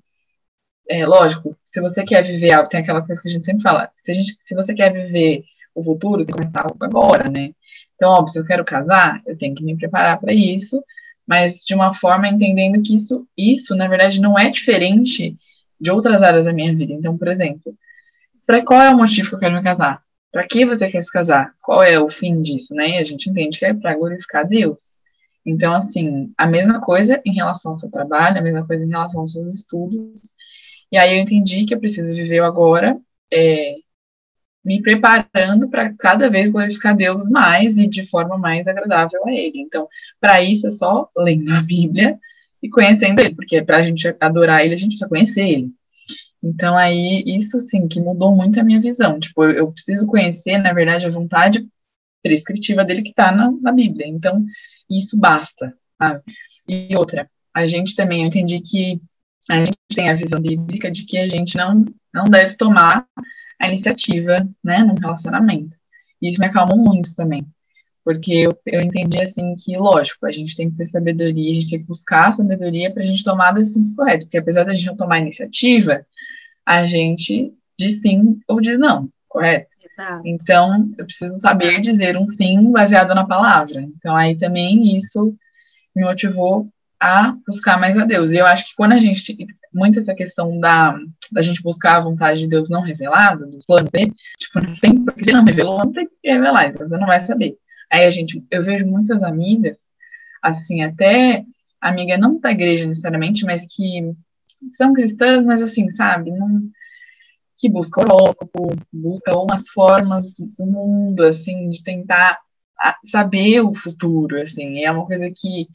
é, lógico, se você quer viver algo, tem aquela coisa que a gente sempre fala, se, gente, se você quer viver o futuro, você tem que começar algo agora, né? Então, óbvio, se eu quero casar, eu tenho que me preparar para isso, mas de uma forma entendendo que isso, isso, na verdade, não é diferente de outras áreas da minha vida. Então, por exemplo, para qual é o motivo que eu quero me casar? Para que você quer se casar? Qual é o fim disso, né? E a gente entende que é para glorificar Deus. Então, assim, a mesma coisa em relação ao seu trabalho, a mesma coisa em relação aos seus estudos, e aí eu entendi que eu preciso viver agora, é, me preparando para cada vez glorificar Deus mais e de forma mais agradável a Ele. Então, para isso é só lendo a Bíblia e conhecendo Ele, porque para a gente adorar Ele, a gente precisa conhecer Ele. Então, aí, isso sim, que mudou muito a minha visão. Tipo, eu, eu preciso conhecer, na verdade, a vontade prescritiva dele que está na, na, Bíblia. Então, isso basta. Sabe? E outra, a gente também, eu entendi que a gente tem a visão bíblica de que a gente não, não deve tomar a iniciativa, né, num relacionamento. E isso me acalmou muito também, porque eu, eu entendi, assim, que, lógico, a gente tem que ter sabedoria, a gente tem que buscar a sabedoria para a gente tomar decisões corretas, porque apesar da gente não tomar a iniciativa, a gente diz sim ou diz não, correto? Exato. Então, eu preciso saber dizer um sim baseado na palavra. Então, aí também isso me motivou a buscar mais a Deus. E eu acho que quando a gente, muito essa questão da, da gente buscar a vontade de Deus não revelada, dos planos dele, tipo, não tem, porque não revelou, não tem que revelar, então você não vai saber. Aí a gente, eu vejo muitas amigas, assim, até amiga não da igreja necessariamente, mas que são cristãs, mas assim, sabe, não, que busca horóscopo, busca umas formas do mundo, assim, de tentar saber o futuro, assim, é uma coisa que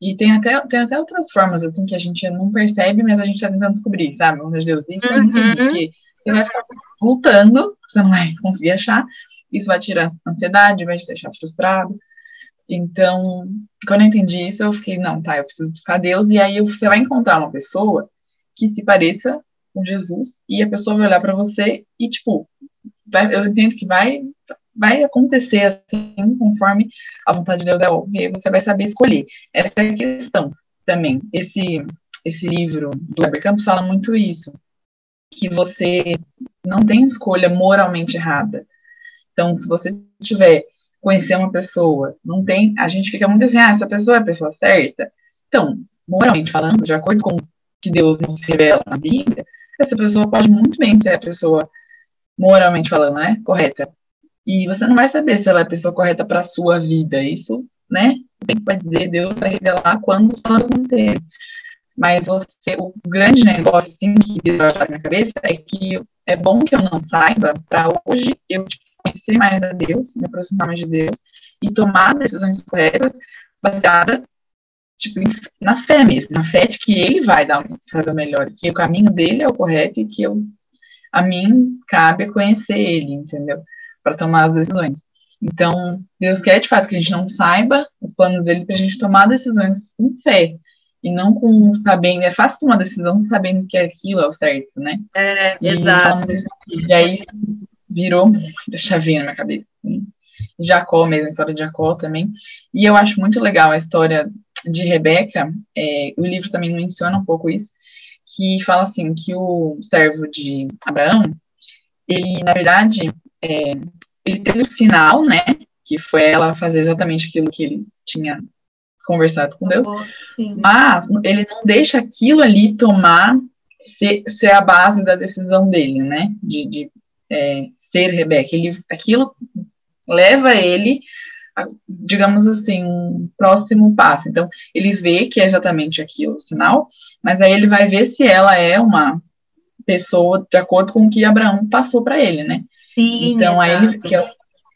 e tem até, tem até outras formas, assim, que a gente não percebe, mas a gente está tentando descobrir, sabe? Meu Deus, isso é uhum. porque você vai ficar lutando, você não vai conseguir achar, isso vai tirar ansiedade, vai te deixar frustrado. Então, quando eu entendi isso, eu fiquei, não, tá, eu preciso buscar Deus, e aí você vai encontrar uma pessoa que se pareça com Jesus, e a pessoa vai olhar para você e, tipo, vai, eu entendo que vai vai acontecer assim, conforme a vontade de Deus é óbvia, e você vai saber escolher. Essa é a questão também. Esse, esse livro do Weber Campos fala muito isso, que você não tem escolha moralmente errada. Então, se você tiver conhecer uma pessoa. Não tem, a gente fica muito assim, ah, essa pessoa é a pessoa certa. Então, moralmente falando, de acordo com o que Deus nos revela na Bíblia, essa pessoa pode muito bem ser a pessoa moralmente falando, né, correta. E você não vai saber se ela é a pessoa correta para a sua vida. Isso, né? O tempo vai dizer, Deus vai revelar quando os planos acontecerem. Mas você, o grande negócio, assim, que vai na minha cabeça é que é bom que eu não saiba para hoje eu conhecer mais a Deus, me aproximar mais de Deus e tomar decisões corretas baseadas tipo, na fé mesmo, na fé de que ele vai dar, fazer o melhor, que o caminho dele é o correto e que eu, a mim cabe conhecer ele, entendeu? Para tomar as decisões. Então, Deus quer de fato que a gente não saiba os planos dele para a gente tomar decisões com fé e não com sabendo. É fácil tomar decisão sabendo que aquilo é o certo, né? É, e, exato. E aí virou muita chavinha na minha cabeça. Assim. Jacó mesmo, a história de Jacó também. E eu acho muito legal a história de Rebeca, é, o livro também menciona um pouco isso, que fala assim, que o servo de Abraão, ele, na verdade, é, ele teve o sinal, né, que foi ela fazer exatamente aquilo que ele tinha conversado com Deus, mas ele não deixa aquilo ali tomar, ser, ser a base da decisão dele, né, de, de é, ser Rebeca. Ele, aquilo leva ele, a, digamos assim, um próximo passo. Então, ele vê que é exatamente aquilo, o sinal, mas aí ele vai ver se ela é uma pessoa de acordo com o que Abraão passou para ele, né? Sim, então, aí que, ela,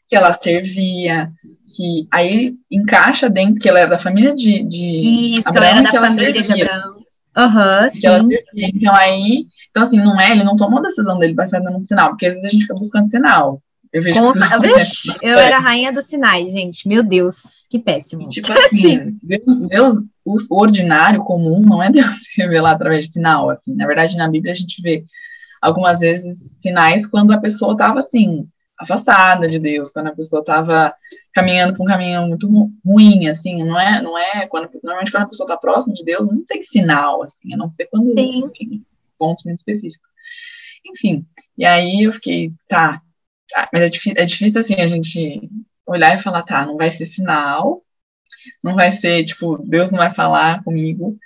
que ela servia, que aí encaixa dentro, que ela era da família de, de Isso, Abraão, ela era da família de Abraão. Aham, uhum, sim. então aí, então assim, não é, ele não tomou a decisão dele baseada no sinal, porque às vezes a gente fica buscando sinal. Eu vejo Com, Vixe, eu era a rainha dos sinais, gente. Meu Deus, que péssimo. Tipo assim, Deus, Deus, o ordinário, comum, não é Deus revelar através de sinal. Assim. Na verdade, na Bíblia a gente vê algumas vezes sinais quando a pessoa estava assim, afastada de Deus, quando a pessoa estava caminhando por um caminho muito ruim, assim, não é, não é quando, normalmente quando a pessoa está próxima de Deus, não tem sinal, assim, a não ser quando, Sim. enfim, pontos muito específicos. Enfim, e aí eu fiquei, tá, ah, mas é difícil, é difícil, assim, a gente olhar e falar, tá, não vai ser sinal, não vai ser, tipo, Deus não vai falar comigo,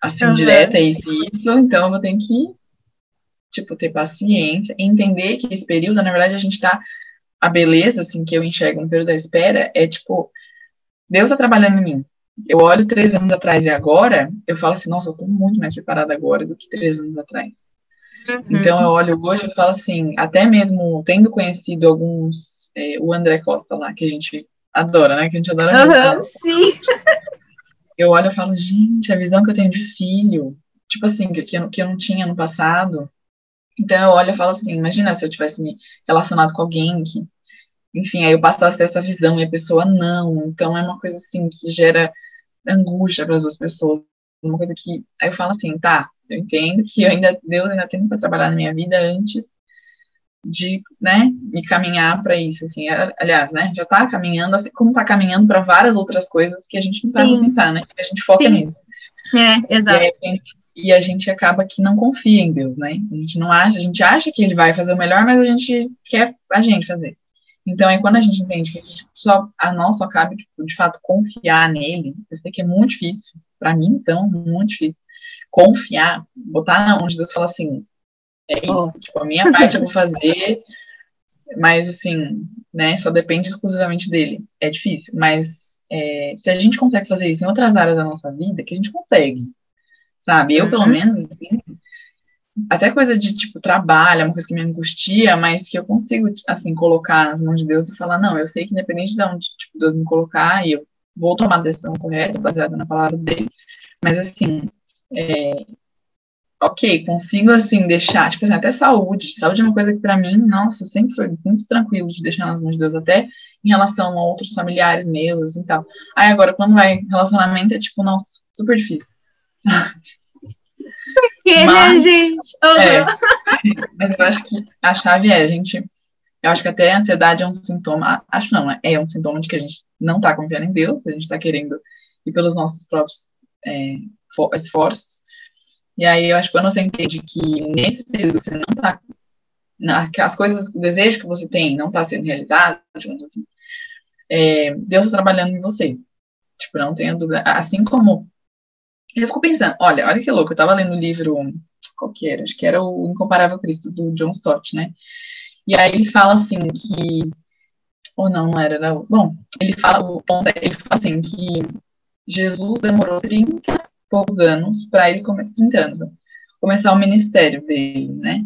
assim, uhum. direto, é isso isso, então eu vou ter que, tipo, ter paciência, entender que esse período, na verdade, a gente tá, a beleza, assim, que eu enxergo no período da espera, é, tipo, Deus tá trabalhando em mim. Eu olho três anos atrás e agora, eu falo assim, nossa, eu tô muito mais preparada agora do que três anos atrás. Uhum. Então eu olho hoje e falo assim, até mesmo tendo conhecido alguns, é, o André Costa lá, que a gente adora, né? Que a gente adora. Uhum, sim. Eu olho e falo, gente, a visão que eu tenho de filho, tipo assim, que, que, eu, que eu não tinha no passado. Então eu olho e falo assim, imagina se eu tivesse me relacionado com alguém que, enfim, aí eu passasse essa visão e a pessoa não. Então é uma coisa assim que gera angústia para as duas pessoas. Uma coisa que. Aí eu falo assim, tá, eu entendo que ainda Deus ainda tem para trabalhar na minha vida antes de, né, me caminhar para isso, assim. Aliás, né, já está caminhando, assim como está caminhando para várias outras coisas que a gente não para pensar, né? Que a gente foca Sim. nisso. É, exato. E a, gente, e a gente acaba que não confia em Deus, né? A gente não acha, a gente acha que ele vai fazer o melhor, mas a gente quer a gente fazer. Então, aí quando a gente entende que a, gente só, a nós só cabe, tipo, de fato, confiar nele, eu sei que é muito difícil, para mim, então, muito difícil confiar, botar na mão de Deus falar assim, é isso, oh. tipo, a minha parte eu vou fazer, mas assim, né, só depende exclusivamente dele. É difícil, mas é, se a gente consegue fazer isso em outras áreas da nossa vida, que a gente consegue, sabe? Eu, uhum. pelo menos, assim, até coisa de, tipo, trabalho, é uma coisa que me angustia, mas que eu consigo, assim, colocar nas mãos de Deus e falar, não, eu sei que independente de onde, tipo, Deus me colocar, e eu vou tomar a decisão correta, baseada na palavra dele, mas, assim, é, ok, consigo assim deixar, tipo assim, até saúde. Saúde é uma coisa que para mim, nossa, sempre foi muito tranquilo de deixar nas mãos de Deus, até em relação a outros familiares meus e tal. Aí agora, quando vai relacionamento, é tipo, nossa, super difícil. Que, né, mas, né, gente? Uhum. É, mas eu acho que a chave é a gente. Eu acho que até a ansiedade é um sintoma, acho não, é um sintoma de que a gente não está confiando em Deus, a gente está querendo ir pelos nossos próprios é, esforços. E aí eu acho que quando você entende que nesse período você não está. as coisas, o desejo que você tem não está sendo realizado, digamos assim, é, Deus está trabalhando em você. Tipo, não tenha dúvida. Assim como. Eu fico pensando, olha, olha que louco, eu tava lendo o livro, qual que era? Acho que era o Incomparável Cristo, do John Stott, né? E aí ele fala assim que. Ou não, não era, não. Bom, ele fala, o ponto é, ele fala assim que Jesus demorou 30 poucos anos para ele começar, 30 anos, começar o ministério dele, né?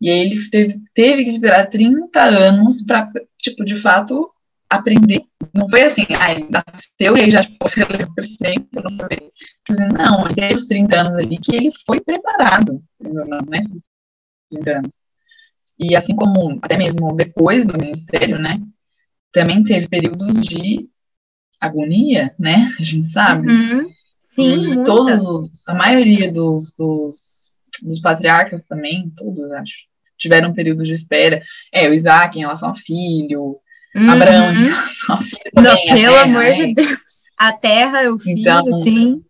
E aí ele teve, teve que esperar 30 anos para, tipo, de fato, aprender. Não foi assim, ele nasceu e aí já foi crescendo, não foi. Não, os 30 anos ali que ele foi preparado, né? 30 anos. E assim como, até mesmo depois do ministério, né? Também teve períodos de agonia, né? A gente sabe. Uhum. Sim, todos, a maioria dos, dos, dos patriarcas também, todos, acho, tiveram um período de espera. É, o Isaac em relação ao filho, uhum. Abraão Não, pelo terra, amor né? de Deus. A terra, o filho, então, sim.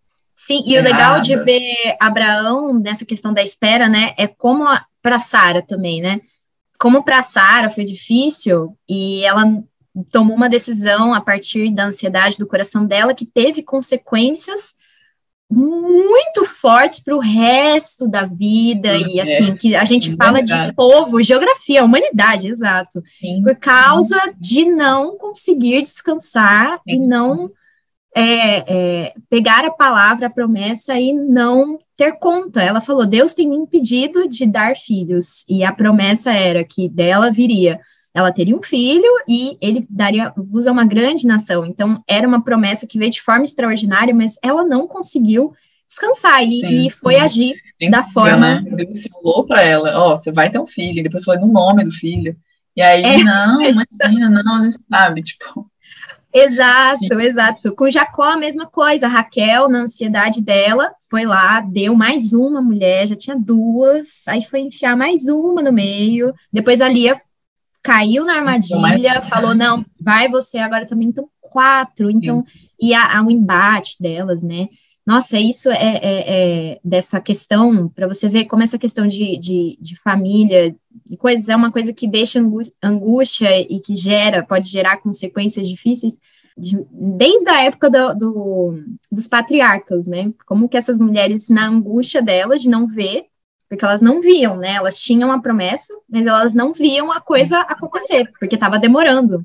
Sim, e o legal de ver Abraão nessa questão da espera, né, é como para Sara também, né? Como para Sara foi difícil e ela tomou uma decisão a partir da ansiedade do coração dela que teve consequências muito fortes para o resto da vida é, e assim que a gente é fala de povo, geografia, humanidade, exato, Sim. por causa de não conseguir descansar Sim. e não é, é, pegar a palavra, a promessa e não ter conta. Ela falou: Deus tem me impedido de dar filhos e a promessa era que dela viria ela teria um filho e ele daria luz a uma grande nação. Então, era uma promessa que veio de forma extraordinária, mas ela não conseguiu descansar e, sim, e foi sim. agir da forma. Né? Deus falou para ela: Ó, oh, você vai ter um filho, e depois foi no nome do filho. E aí, é, não, imagina, não, sabe? Tipo. Exato, exato. Com Jacó, a mesma coisa. A Raquel, na ansiedade dela, foi lá, deu mais uma mulher, já tinha duas, aí foi enfiar mais uma no meio. Depois a Lia caiu na armadilha, falou, não, vai você agora também, então quatro, então, Sim. e há, um embate delas, né? Nossa, isso é, é, é dessa questão, para você ver como essa questão de, de, de família, de coisas, é uma coisa que deixa angústia e que gera, pode gerar consequências difíceis, de, desde a época do, do, dos patriarcas, né? Como que essas mulheres, na angústia delas, de não ver, porque elas não viam, né? Elas tinham a promessa, mas elas não viam a coisa acontecer, porque estava demorando,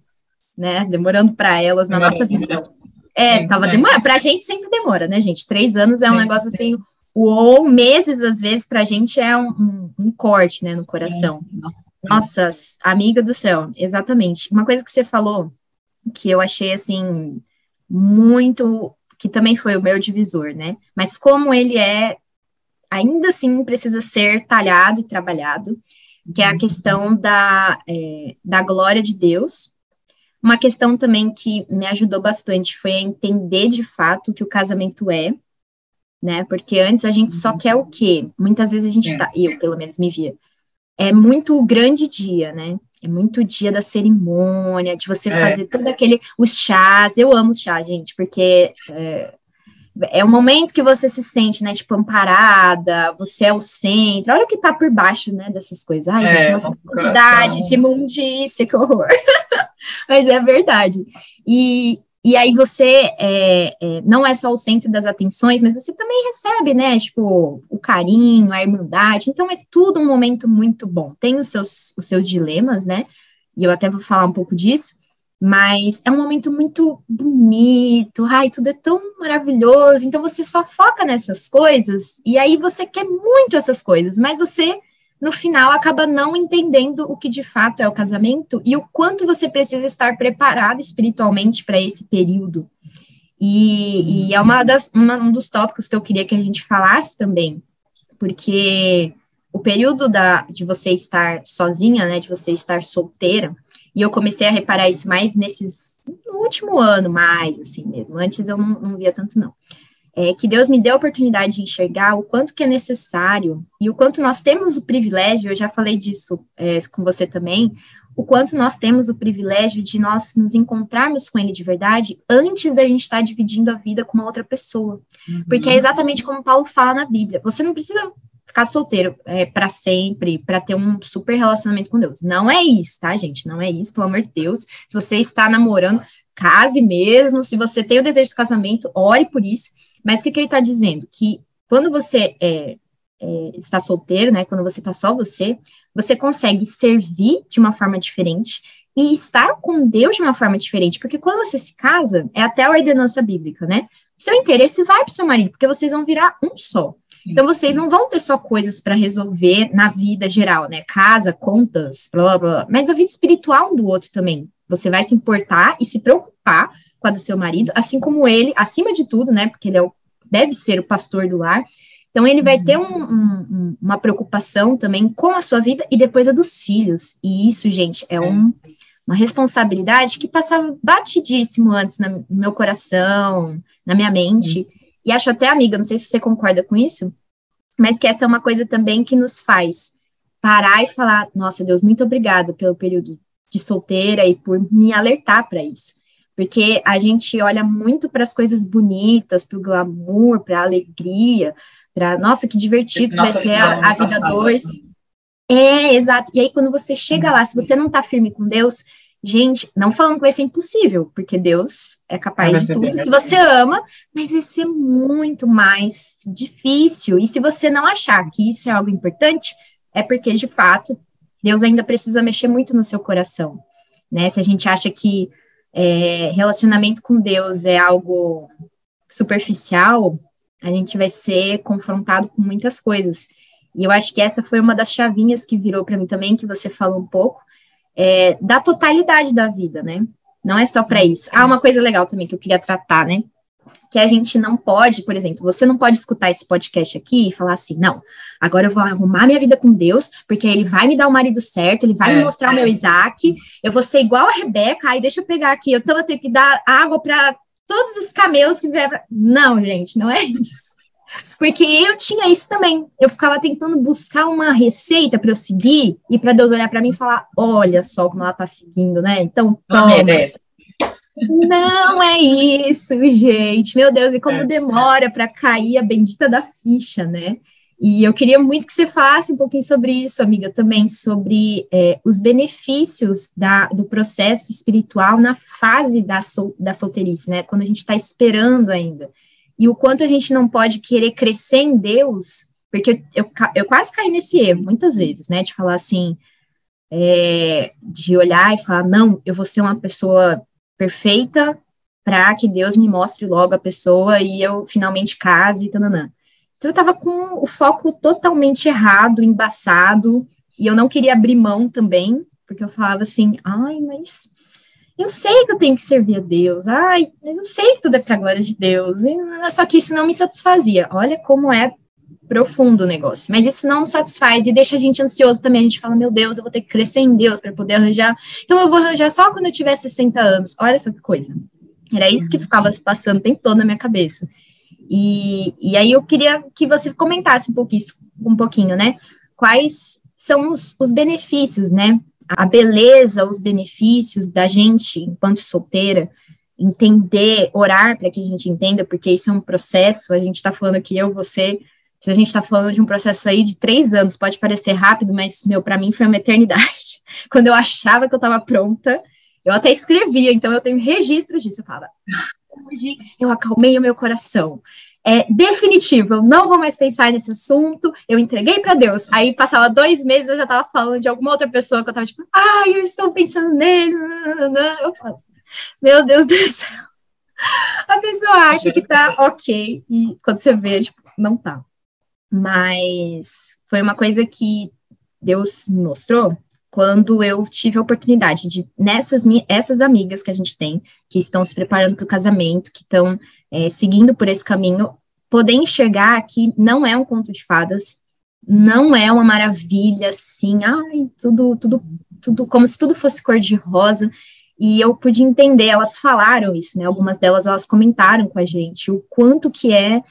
né? Demorando para elas na nossa visão. É, tava demorando. Para a gente sempre demora, né, gente? Três anos é um negócio assim, ou meses às vezes para a gente é um, um, um, corte, né, no coração. Nossa, amiga do céu, exatamente. Uma coisa que você falou que eu achei assim muito que também foi o meu divisor, né? Mas como ele é ainda assim precisa ser talhado e trabalhado, que é a uhum. questão da, é, da glória de Deus. Uma questão também que me ajudou bastante foi a entender de fato o que o casamento é, né? Porque antes a gente só quer o quê? Muitas vezes a gente é. tá, eu pelo menos me via, é muito o grande dia, né? É muito o dia da cerimônia, de você é. fazer todo aquele, os chás, eu amo os chás, gente, porque é, é o momento que você se sente, né, tipo, amparada, você é o centro, olha o que tá por baixo, né, dessas coisas. Ai, é, gente, uma quantidade de imundícia, que horror. Mas é verdade. E, e aí você é, é, não é só o centro das atenções, mas você também recebe, né, tipo, o carinho, a irmandade. Então é tudo um momento muito bom. Tem os seus, os seus dilemas, né, e eu até vou falar um pouco disso, mas é um momento muito bonito, ai, tudo é tão maravilhoso, então você só foca nessas coisas, e aí você quer muito essas coisas, mas você, no final, acaba não entendendo o que de fato é o casamento e o quanto você precisa estar preparado espiritualmente para esse período. E, e é uma das, uma, um dos tópicos que eu queria que a gente falasse também, porque o período da, de você estar sozinha, né, de você estar solteira, e eu comecei a reparar isso mais nesses, no último ano, mais, assim mesmo, antes eu não, não via tanto, não, é que Deus me deu a oportunidade de enxergar o quanto que é necessário, e o quanto nós temos o privilégio, eu já falei disso é, com você também, o quanto nós temos o privilégio de nós nos encontrarmos com ele de verdade antes da gente estar dividindo a vida com uma outra pessoa. Uhum. Porque é exatamente como Paulo fala na Bíblia. Você não precisa ficar solteiro é, para sempre, para ter um super relacionamento com Deus. Não é isso, tá, gente? Não é isso, pelo amor de Deus. Se você está namorando, case mesmo, se você tem o desejo de casamento, ore por isso. Mas o que, que ele está dizendo? Que quando você é, é, está solteiro, né? Quando você está só você, você consegue servir de uma forma diferente e estar com Deus de uma forma diferente, porque quando você se casa, é até a ordenança bíblica, né? Seu interesse vai para o seu marido, porque vocês vão virar um só. Então, vocês não vão ter só coisas para resolver na vida geral, né? Casa, contas, blá, blá, blá, mas na vida espiritual um do outro também. Você vai se importar e se preocupar com a do seu marido, assim como ele, acima de tudo, né? Porque ele é o, deve ser o pastor do lar. Então, ele vai ter um, um, uma preocupação também com a sua vida e depois a dos filhos. E isso, gente, é um, uma responsabilidade que passava batidíssimo antes no meu coração, na minha mente. E acho até, amiga, não sei se você concorda com isso, mas que essa é uma coisa também que nos faz parar e falar: nossa, Deus, muito obrigada pelo período de solteira e por me alertar para isso. Porque a gente olha muito para as coisas bonitas, para o glamour, para a alegria, para nossa, que divertido nossa, vai ser a, a vida dois. É, exato. E aí, quando você chega lá, se você não está firme com Deus, gente, não falando que vai ser impossível, porque Deus é capaz de tudo. Se você ama, mas vai ser muito mais difícil. E se você não achar que isso é algo importante, é porque, de fato, Deus ainda precisa mexer muito no seu coração, né? Se a gente acha que é, relacionamento com Deus é algo superficial, a gente vai ser confrontado com muitas coisas. E eu acho que essa foi uma das chavinhas que virou para mim também, que você falou um pouco, é, da totalidade da vida, né? Não é só para isso. Ah, uma coisa legal também que eu queria tratar, né? que a gente não pode, por exemplo, você não pode escutar esse podcast aqui e falar assim, não, agora eu vou arrumar minha vida com Deus, porque ele vai me dar o marido certo, ele vai é, me mostrar é. o meu Isaac, eu vou ser igual a Rebeca, aí deixa eu pegar aqui, então eu ter que dar água para todos os camelos que vieram. Pra... Não, gente, não é isso. Porque eu tinha isso também. Eu ficava tentando buscar uma receita para eu seguir e para Deus olhar para mim e falar: olha só como ela tá seguindo, né? Então, toma. Não é isso, gente. Meu Deus, e como é. demora para cair a bendita da ficha, né? E eu queria muito que você falasse um pouquinho sobre isso, amiga, também, sobre é, os benefícios da, do processo espiritual na fase da, sol, da solteirice, né? Quando a gente está esperando ainda. E o quanto a gente não pode querer crescer em Deus, porque eu, eu quase caí nesse erro muitas vezes, né? De falar assim, é, de olhar e falar, não, eu vou ser uma pessoa perfeita para que Deus me mostre logo a pessoa e eu finalmente case e tananã. Então eu estava com o foco totalmente errado, embaçado, e eu não queria abrir mão também, porque eu falava assim, ai, mas eu sei que eu tenho que servir a Deus, ai, mas eu sei que tudo é para a glória de Deus, e, só que isso não me satisfazia. Olha como é profundo o negócio, mas isso não satisfaz e deixa a gente ansioso também. A gente fala, meu Deus, eu vou ter que crescer em Deus para poder arranjar. Então eu vou arranjar só quando eu tiver 60 anos. Olha só que coisa. Era isso que ficava se passando o tempo todo na minha cabeça. E, e aí eu queria que você comentasse um pouquinho, um pouquinho, né? Quais são os, os benefícios, né? A beleza, os benefícios da gente, enquanto solteira, entender, orar para que a gente entenda, porque isso é um processo, a gente está falando aqui, eu, você, se a gente está falando de um processo aí de três anos, pode parecer rápido, mas, meu, para mim foi uma eternidade. Quando eu achava que eu estava pronta, eu até escrevia, então eu tenho registros disso. Eu falava, hoje eu acalmei o meu coração. É definitivo, eu não vou mais pensar nesse assunto, eu entreguei para Deus. Aí passava dois meses, eu já estava falando de alguma outra pessoa que eu estava tipo, ai, eu estou pensando nele. Eu falo, meu Deus do céu. A pessoa acha que tá ok, e quando você vê, tipo, não tá mas foi uma coisa que Deus me mostrou quando eu tive a oportunidade de, nessas essas amigas que a gente tem, que estão se preparando para o casamento, que estão é, seguindo por esse caminho, poder enxergar que não é um conto de fadas, não é uma maravilha assim, ai, tudo, tudo, tudo, como se tudo fosse cor de rosa. E eu pude entender, elas falaram isso, né? Algumas delas elas comentaram com a gente o quanto que é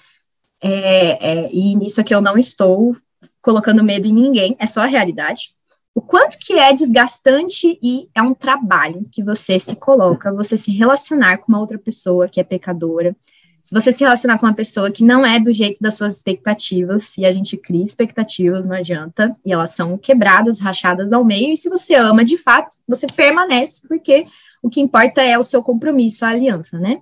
é, é, e nisso aqui eu não estou colocando medo em ninguém, é só a realidade. O quanto que é desgastante e é um trabalho que você se coloca, você se relacionar com uma outra pessoa que é pecadora, Se você se relacionar com uma pessoa que não é do jeito das suas expectativas, se a gente cria expectativas, não adianta, e elas são quebradas, rachadas ao meio, e se você ama de fato, você permanece, porque o que importa é o seu compromisso, a aliança, né?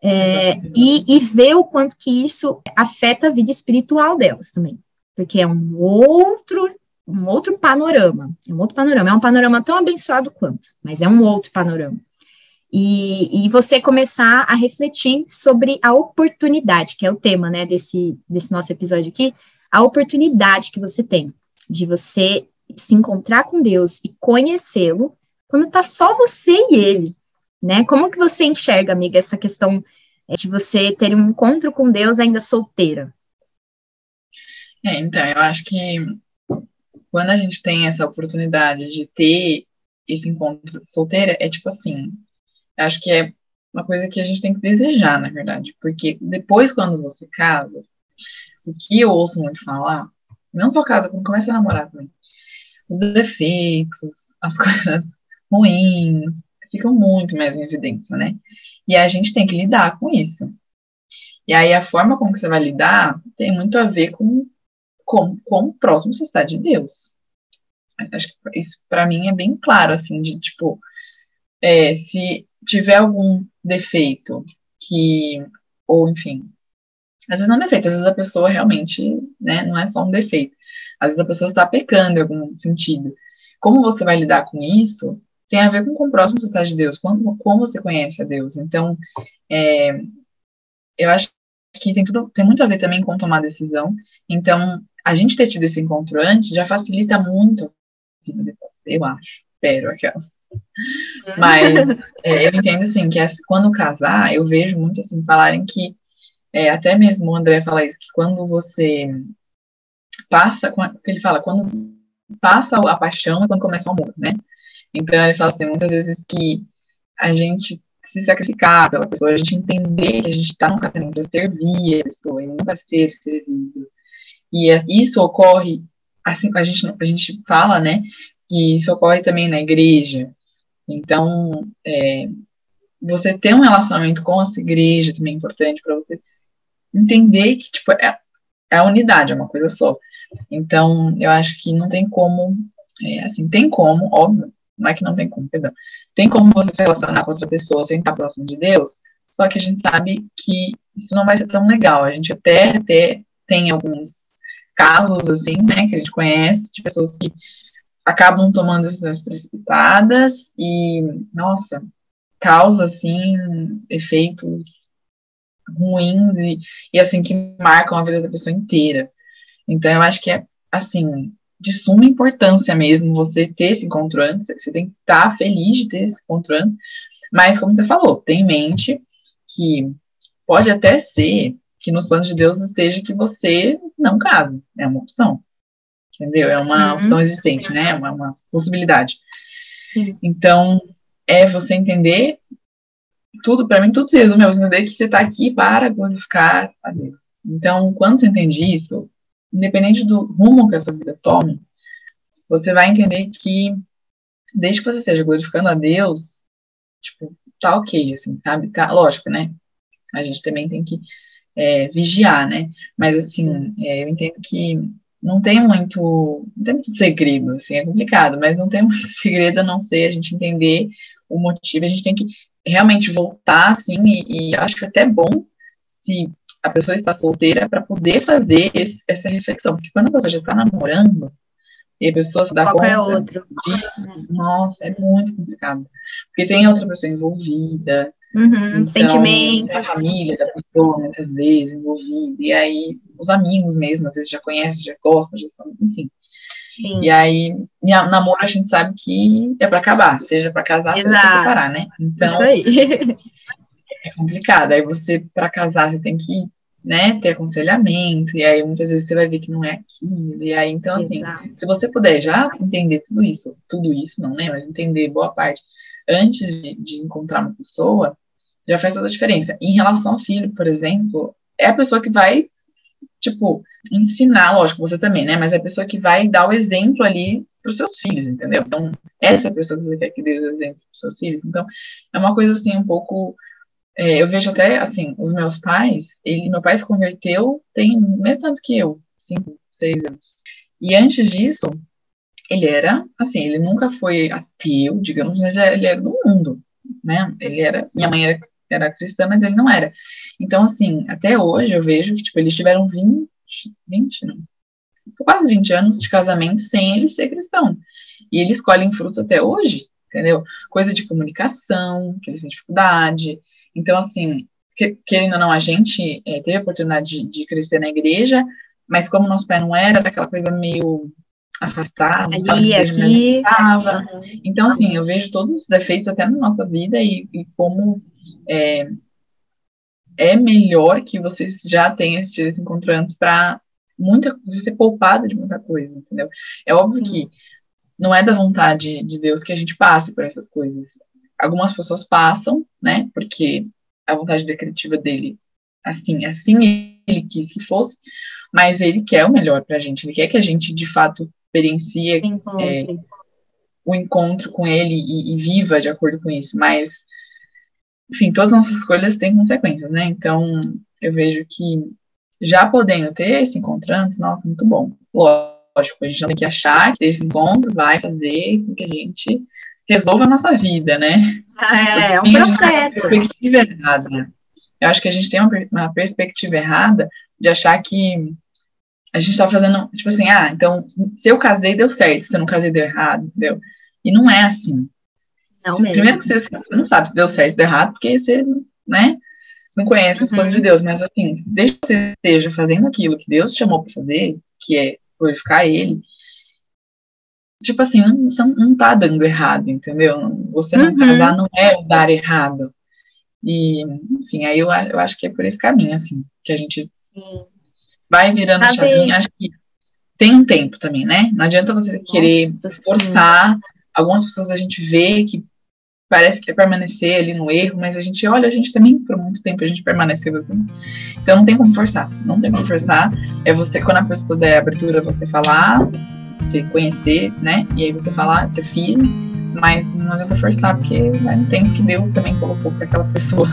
É, e, e ver o quanto que isso afeta a vida espiritual delas também, porque é um outro um outro panorama, um outro panorama, é um panorama tão abençoado quanto, mas é um outro panorama. E, e você começar a refletir sobre a oportunidade, que é o tema, né, desse, desse nosso episódio aqui, a oportunidade que você tem de você se encontrar com Deus e conhecê-lo quando tá só você e ele, né? Como que você enxerga, amiga, essa questão é, de você ter um encontro com Deus ainda solteira? É, então, eu acho que quando a gente tem essa oportunidade de ter esse encontro solteira, é tipo assim, acho que é uma coisa que a gente tem que desejar, na verdade, porque depois, quando você casa, o que eu ouço muito falar, não só casa, quando começa a namorar também, os defeitos, as coisas ruins, ficam muito mais em evidência, né? E a gente tem que lidar com isso. E aí a forma como você vai lidar tem muito a ver com como, como próximo você está de Deus. Acho que isso para mim é bem claro, assim, de tipo, é, se tiver algum defeito que, ou enfim, às vezes não é defeito, às vezes a pessoa realmente, né, não é só um defeito. Às vezes a pessoa está pecando em algum sentido. Como você vai lidar com isso tem a ver com como próximo você está de Deus, como, como você conhece a Deus. Então, é, eu acho que tem, tudo, tem muito a ver também com tomar decisão. Então, a gente ter tido esse encontro antes já facilita muito eu acho, espero aquela. Mas é, eu entendo assim que quando casar, eu vejo muito assim falarem que é, até mesmo o André fala isso, que quando você passa, ele fala, quando passa a paixão é quando começa o amor, né? Então ele fala assim, muitas vezes que a gente se sacrificar pela pessoa, a gente entender que a gente está no casamento para servir a pessoa e não para ser servido. E é, isso ocorre, assim, a gente, a gente fala, né, que isso ocorre também na igreja. Então, é, você ter um relacionamento com a sua igreja também é importante para você entender que, tipo, é, é a unidade, é uma coisa só. Então, eu acho que não tem como, é, assim, tem como, óbvio, não é que não tem como, perdão, tem como você se relacionar com outra pessoa sem estar próximo de Deus, só que a gente sabe que isso não vai ser tão legal. A gente até, até tem alguns casos, assim, né, que a gente conhece, de pessoas que acabam tomando decisões precipitadas e, nossa, causa, assim, efeitos ruins e, e, assim, que marcam a vida da pessoa inteira. Então, eu acho que é, assim, de suma importância mesmo você ter esse encontro antes, você tem que estar feliz de ter esse encontro antes, mas, como você falou, tem em mente que pode até ser que nos planos de Deus esteja que você não case. É uma opção. Entendeu? É uma uhum. opção existente, né? É uma, uma possibilidade. Sim. Então, é você entender tudo, para mim, tudo se resume a entender que você está aqui para glorificar a Deus. Então, quando você entende isso, independente do rumo que a sua vida tome, você vai entender que, desde que você esteja glorificando a Deus, tipo, tá ok, assim, sabe? Tá, lógico, né? A gente também tem que é, vigiar, né? Mas, assim, é, eu entendo que não tem muito, não tem muito segredo, assim, é complicado, mas não tem muito segredo a não ser a gente entender o motivo, a gente tem que realmente voltar, assim, e, e acho que é até bom se a pessoa está solteira para poder fazer esse, essa reflexão, porque quando a pessoa já está namorando, e a pessoa se dá Qual conta é outro? disso, nossa, é muito complicado, porque tem outra pessoa envolvida, Uhum, então, sentimentos. A família da pessoa, muitas vezes, envolvida. E aí, os amigos mesmo, às vezes já conhecem, já gostam, já são, enfim. Sim. E aí, namoro a gente sabe que é para acabar, seja para casar, Exato. seja para separar, né? Então, é complicado. Aí você, para casar, você tem que né, ter aconselhamento, e aí muitas vezes você vai ver que não é aquilo, e aí, então, assim, Exato. se você puder já entender tudo isso, tudo isso, não, né, mas entender boa parte, antes de, de encontrar uma pessoa, já faz toda a diferença. Em relação ao filho, por exemplo, é a pessoa que vai, tipo, ensinar, lógico, você também, né? Mas é a pessoa que vai dar o exemplo ali para os seus filhos, entendeu? Então, essa é a pessoa que você quer que dê o exemplo para os seus filhos. Então, é uma coisa assim, um pouco é, eu vejo até, assim, os meus pais, ele, meu pai se converteu tem mesmo tanto que eu, cinco, seis anos. E antes disso, ele era, assim, ele nunca foi ateu, digamos, mas ele era do mundo, né? Ele era, minha mãe era, era cristã, mas ele não era. Então, assim, até hoje eu vejo que, tipo, eles tiveram 20, 20, não, quase 20 anos de casamento sem ele ser cristão. E eles colhem frutos até hoje, entendeu? Coisa de comunicação, que eles têm dificuldade, então, assim, que, querendo ou não, a gente é, teve a oportunidade de, de, crescer na igreja, mas como nosso pai não era, era aquela coisa meio afastada, ali, aqui. Uhum. Então, assim, eu vejo todos os defeitos até na nossa vida e, e como é, é melhor que vocês já tenham esses encontros para muita ser poupado de muita coisa, entendeu? É óbvio Sim. que não é da vontade de Deus que a gente passe por essas coisas algumas pessoas passam, né? Porque a vontade decretiva dele, assim, assim ele quis que fosse, mas ele quer o melhor para a gente. Ele quer que a gente, de fato, experiencie é, o encontro com ele e, e, viva de acordo com isso. Mas, enfim, todas as nossas escolhas têm consequências, né? Então, eu vejo que já podendo ter esse encontro antes, nossa, muito bom. Lógico, a gente não tem que achar que esse encontro vai fazer com que a gente resolva a nossa vida, né? É, é um processo. Uma perspectiva errada. Eu acho que a gente tem uma, uma perspectiva errada de achar que a gente está fazendo, tipo assim, ah, então, se eu casei, deu certo, se eu não casei, deu errado, entendeu? E não é assim. Não mesmo. Primeiro que você, você não sabe se deu certo ou deu errado, porque você, né, não conhece uhum. coisas de Deus, mas assim, desde que você esteja fazendo aquilo que Deus te chamou para fazer, que é glorificar Ele, tipo assim, não, não tá dando errado, entendeu? Você não uhum. casar não é dar errado. E, enfim, aí eu, eu acho que é por esse caminho, assim, que a gente Sim. Vai virando a chavinha. Acho que tem um tempo também, né? Não adianta você querer forçar. Algumas pessoas a gente vê que parece que quer permanecer ali no erro, mas a gente olha, a gente também, por muito tempo, a gente permaneceu assim. Então não tem como forçar. Não tem como forçar. É você, quando a pessoa der abertura, você falar, você conhecer, né? E aí você falar, ser filho, mas não adianta forçar, porque vai no tempo que Deus também colocou para aquela pessoa.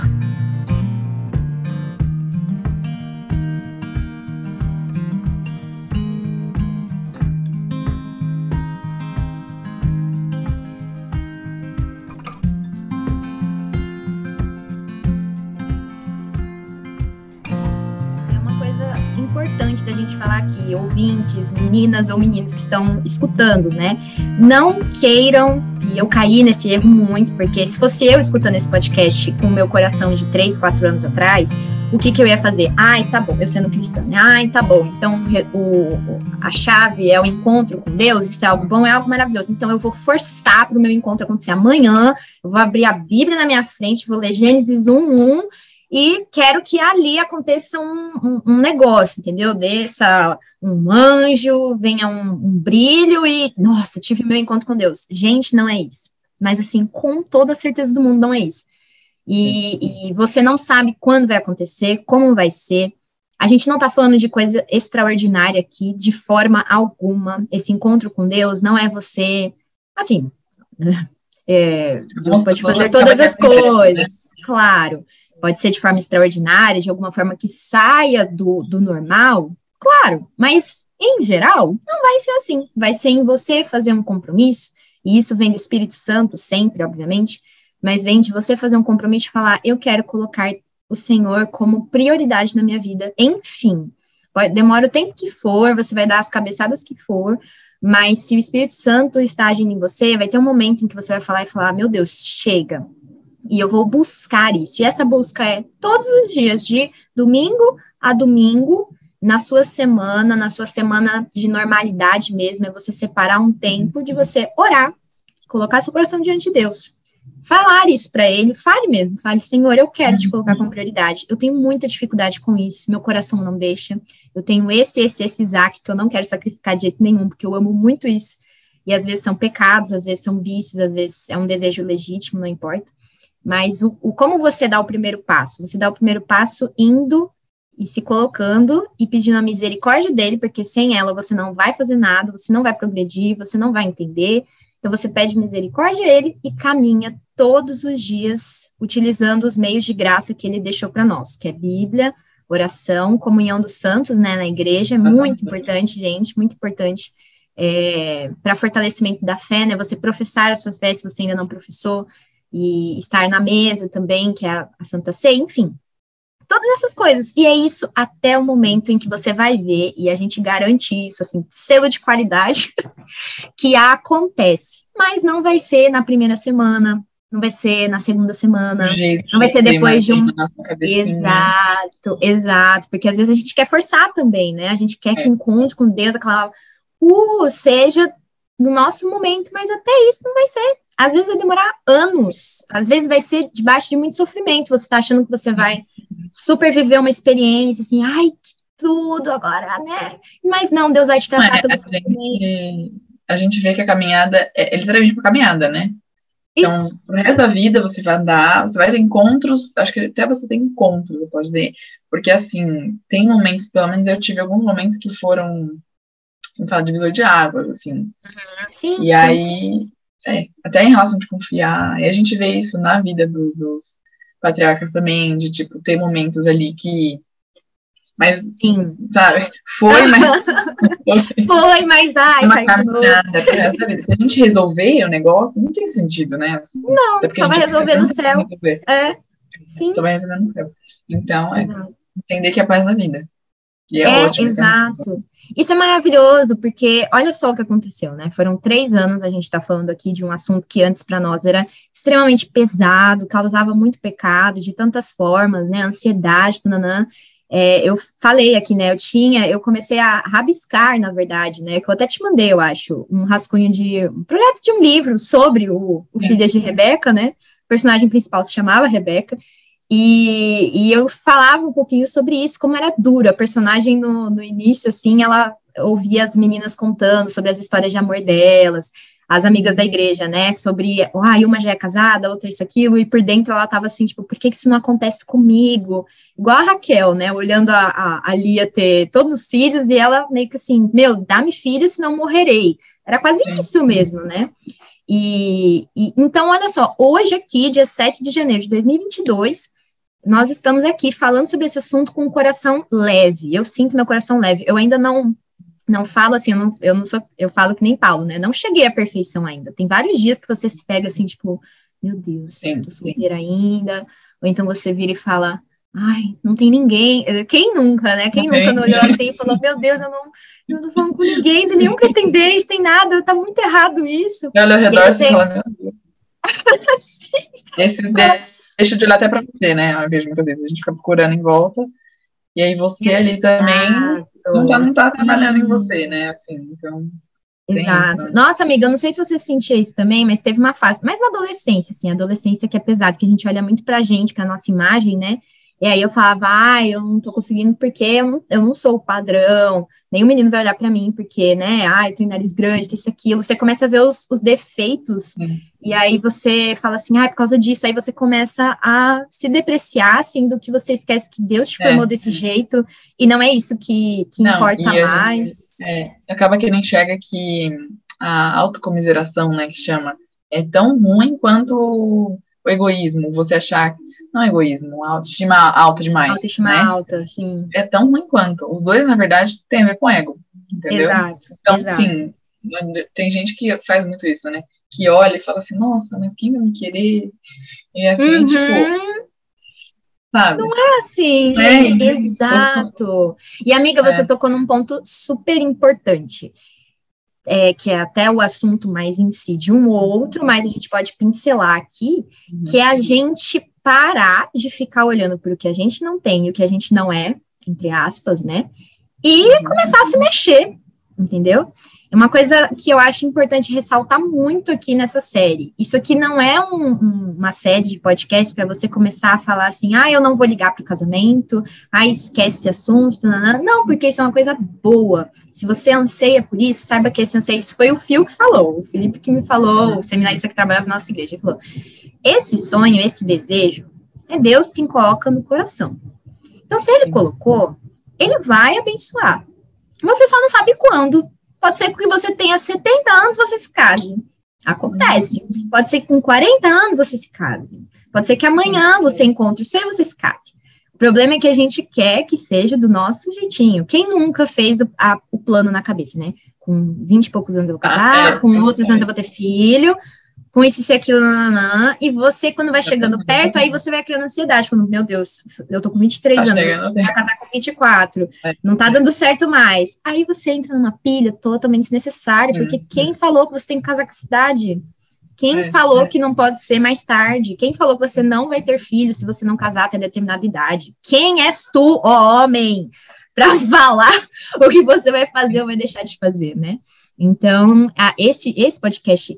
Aqui, ouvintes, meninas ou meninos que estão escutando, né? Não queiram, e eu caí nesse erro muito, porque se fosse eu escutando esse podcast com meu coração de 3, 4 anos atrás, o que, que eu ia fazer? Ai, tá bom, eu sendo cristã, né? Ai, tá bom, então o, a chave é o encontro com Deus, isso é algo bom, é algo maravilhoso. Então eu vou forçar para o meu encontro acontecer amanhã, eu vou abrir a Bíblia na minha frente, vou ler Gênesis 1, 1, e quero que ali aconteça um, um, um negócio, entendeu? Desça um anjo, venha um, um, brilho e, nossa, tive meu encontro com Deus. Gente, não é isso. Mas, assim, com toda a certeza do mundo, não é isso. E, e você não sabe quando vai acontecer, como vai ser. A gente não está falando de coisa extraordinária aqui, de forma alguma. Esse encontro com Deus não é você, assim, é, Deus pode fazer todas as coisas, claro pode ser de forma extraordinária, de alguma forma que saia do, do normal, claro, mas em geral, não vai ser assim. Vai ser em você fazer um compromisso, e isso vem do Espírito Santo sempre, obviamente, mas vem de você fazer um compromisso e falar: eu quero colocar o Senhor como prioridade na minha vida, enfim. Demora o tempo que for, você vai dar as cabeçadas que for, mas se o Espírito Santo está agindo em você, vai ter um momento em que você vai falar e falar: meu Deus, chega, e eu vou buscar isso. E essa busca é todos os dias, de domingo a domingo, na sua semana, na sua semana de normalidade mesmo, é você separar um tempo de você orar, colocar seu coração diante de Deus. Falar isso para ele, fale mesmo, fale, Senhor, eu quero te colocar como prioridade. Eu tenho muita dificuldade com isso, meu coração não deixa. Eu tenho esse, esse, esse Isaac que eu não quero sacrificar de jeito nenhum, porque eu amo muito isso. E às vezes são pecados, às vezes são vícios, às vezes é um desejo legítimo, não importa. Mas o, o, como você dá o primeiro passo? Você dá o primeiro passo indo e se colocando e pedindo a misericórdia dele, porque sem ela você não vai fazer nada, você não vai progredir, você não vai entender. Então você pede misericórdia a ele e caminha todos os dias utilizando os meios de graça que ele deixou para nós, que é Bíblia, oração, comunhão dos santos, né, na igreja, é muito importante, gente, muito importante é, para fortalecimento da fé, né, você professar a sua fé se você ainda não professou, e estar na mesa também, que é a, a Santa Ceia, enfim, todas essas coisas. E é isso até o momento em que você vai ver, e a gente garante isso, assim, selo de qualidade, que acontece. Mas não vai ser na primeira semana, não vai ser na segunda semana, Gente, não vai ser depois de um. Exato, exato, porque às vezes a gente quer forçar também, né? A gente quer é. que o encontro com Deus, aquela, uh, seja no nosso momento, mas até isso não vai ser. Às vezes vai demorar anos, às vezes vai ser debaixo de muito sofrimento. Você tá achando que você vai super viver uma experiência, assim, ai, que tudo agora, né? Mas não, Deus vai te tratar é, pelo sofrimento. A gente vê que a caminhada é, é literalmente uma caminhada, né? Então, Isso. pro resto da vida você vai andar, você vai ter encontros, acho que até você tem encontros, eu posso dizer, porque assim, tem momentos, pelo menos eu tive alguns momentos que foram, vamos falar, divisor de águas, assim. Uhum. Sim, e sim. aí, é, até em relação de confiar, e a gente vê isso na vida do, dos patriarcas também, de tipo, ter momentos ali que mas, Sim. sabe, foi, mas. foi, mas ai, uma caminhada, Se a gente resolver o negócio, não tem sentido, né? Assim, não, só vai resolver no céu. É. Sim. Só vai resolver no céu. Então, é entender que é a paz da vida. E é, é ótimo, exato. Isso é maravilhoso, porque olha só o que aconteceu, né? Foram três anos a gente está falando aqui de um assunto que antes para nós era extremamente pesado, causava muito pecado de tantas formas, né? Ansiedade, tananã. É, eu falei aqui, né? Eu tinha, eu comecei a rabiscar, na verdade, né? Que eu até te mandei, eu acho, um rascunho de um projeto de um livro sobre o, o Filhas de Rebeca, né? O personagem principal se chamava Rebeca. E, e eu falava um pouquinho sobre isso, como era dura. A personagem no, no início, assim, ela ouvia as meninas contando sobre as histórias de amor delas, as amigas da igreja, né, sobre, ah, uma já é casada, outra isso, aquilo, e por dentro ela tava assim, tipo, por que, que isso não acontece comigo? Igual a Raquel, né, olhando a, a, a Lia ter todos os filhos, e ela meio que assim, meu, dá-me filhos, senão morrerei. Era quase isso mesmo, né? E, e, então, olha só, hoje aqui, dia 7 de janeiro de 2022, nós estamos aqui falando sobre esse assunto com o coração leve. Eu sinto meu coração leve. Eu ainda não não falo assim, eu não, eu não sou, eu falo que nem Paulo, né? Não cheguei à perfeição ainda. Tem vários dias que você se pega assim, tipo, meu Deus, tô solteira ainda. Ou então você vira e fala, ai, não tem ninguém. Quem nunca, né? Quem nunca não olhou assim e falou, meu Deus, eu não, eu não tô falando com ninguém, tem nenhum pretendente, tem nada, tá muito errado isso. Olha ao redor e você... fala, meu Deus. Esse deixa de olhar até pra você, né? Eu vejo muitas vezes, a gente fica procurando em volta. E aí você Exato. ali também não tá, não tá trabalhando em você, né? Assim, então. Exato. Isso, né? Nossa, amiga, eu não sei se você sentia isso também, mas teve uma fase, mais na adolescência, assim, adolescência que é pesado, que a gente olha muito pra gente, pra nossa imagem, né? E aí eu falava, ah, eu não tô conseguindo porque eu não, eu não sou o padrão, nenhum menino vai olhar para mim porque, né, ah, eu tenho nariz grande, tem isso, aquilo. Você começa a ver os, os defeitos, e aí você fala assim, ah, por causa disso, aí você começa a se depreciar, assim, do que você esquece que Deus te formou é. desse jeito, e não é isso que, que não, importa mais. é, acaba que ele enxerga que a autocomiseração, né, que chama, é tão ruim quanto o egoísmo, você achar não é egoísmo, autoestima alta demais. Autoestima né? alta, sim. É tão ruim quanto. Os dois, na verdade, têm a ver com ego. Entendeu? Exato. Então, exato. sim, tem gente que faz muito isso, né? Que olha e fala assim, nossa, mas quem vai me querer? E assim, uhum. tipo. Sabe? Não é assim, é, gente. É. Exato. E, amiga, você é. tocou num ponto super importante. É, que é até o assunto mais em si de um ou outro, mas a gente pode pincelar aqui, que é a gente parar de ficar olhando para o que a gente não tem e o que a gente não é, entre aspas, né? E começar a se mexer, entendeu? Uma coisa que eu acho importante ressaltar muito aqui nessa série. Isso aqui não é um, um, uma série de podcast para você começar a falar assim, ah, eu não vou ligar para o casamento, ah, esquece de assunto, não, não, porque isso é uma coisa boa. Se você anseia por isso, saiba que esse anseio, isso foi o Fio que falou, o Felipe que me falou, o seminarista que trabalhava na nossa igreja, ele falou, esse sonho, esse desejo, é Deus quem coloca no coração. Então, se ele colocou, ele vai abençoar. Você só não sabe quando. Pode ser que você tenha 70 anos, você se case. Acontece. Pode ser que com 40 anos você se case. Pode ser que amanhã você encontre o seu e você se case. O problema é que a gente quer que seja do nosso jeitinho. Quem nunca fez o, a, o plano na cabeça, né? Com 20 e poucos anos eu vou casar, ah, é, com outros anos eu vou ter filho, com isso e aquilo, nananã, e você, quando vai chegando perto, aí você vai criando ansiedade, falando, meu Deus, eu tô com 23 tá anos, vou casar com 24, é. não tá dando certo mais. Aí você entra numa pilha totalmente desnecessária, porque uhum. quem falou que você tem que casar com essa cidade? Quem é, falou é. que não pode ser mais tarde? Quem falou que você não vai ter filho se você não casar até determinada idade? Quem és tu, ó homem, para falar o que você vai fazer ou vai deixar de fazer, né? Então, a, esse, esse podcast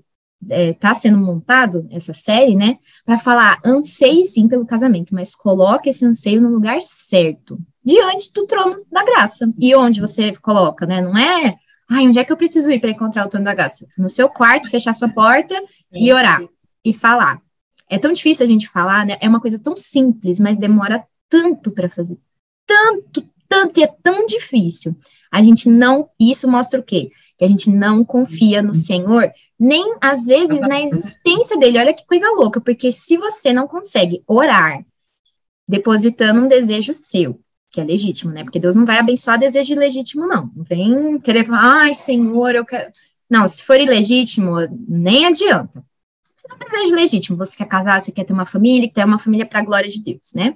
está é, sendo montado, essa série, né, para falar, anseie sim pelo casamento, mas coloque esse anseio no lugar certo, diante do trono da graça. E onde você coloca, né? Não é Ai, onde é que eu preciso ir para encontrar o trono da graça? No seu quarto, fechar sua porta e orar e falar. É tão difícil a gente falar, né? É uma coisa tão simples, mas demora tanto para fazer. Tanto, tanto, e é tão difícil. A gente não. Isso mostra o quê? Que a gente não confia no Senhor, nem às vezes na existência dele. Olha que coisa louca, porque se você não consegue orar depositando um desejo seu, que é legítimo, né? Porque Deus não vai abençoar desejo ilegítimo, não. Não vem querer falar, ai, Senhor, eu quero. Não, se for ilegítimo, nem adianta. Você não desejo legítimo, você quer casar, você quer ter uma família, quer ter uma família para a glória de Deus, né?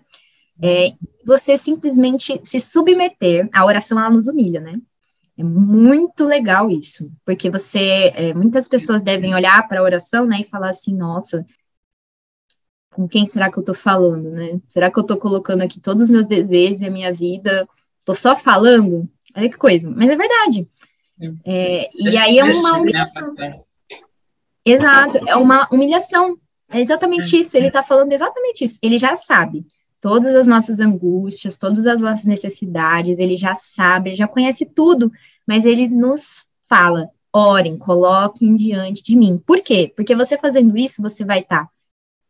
É, você simplesmente se submeter, a oração ela nos humilha, né? É muito legal isso, porque você, é, muitas pessoas devem olhar para a oração, né, e falar assim, nossa, com quem será que eu estou falando, né? Será que eu estou colocando aqui todos os meus desejos e a minha vida? Estou só falando? Olha que coisa. Mas é verdade. É, e aí é uma humilhação. Exato, é uma humilhação. É exatamente isso. Ele está falando exatamente isso. Ele já sabe todas as nossas angústias, todas as nossas necessidades. Ele já sabe, ele já conhece tudo. Mas ele nos fala: orem, coloquem diante de mim. Por quê? Porque você fazendo isso, você vai estar. Tá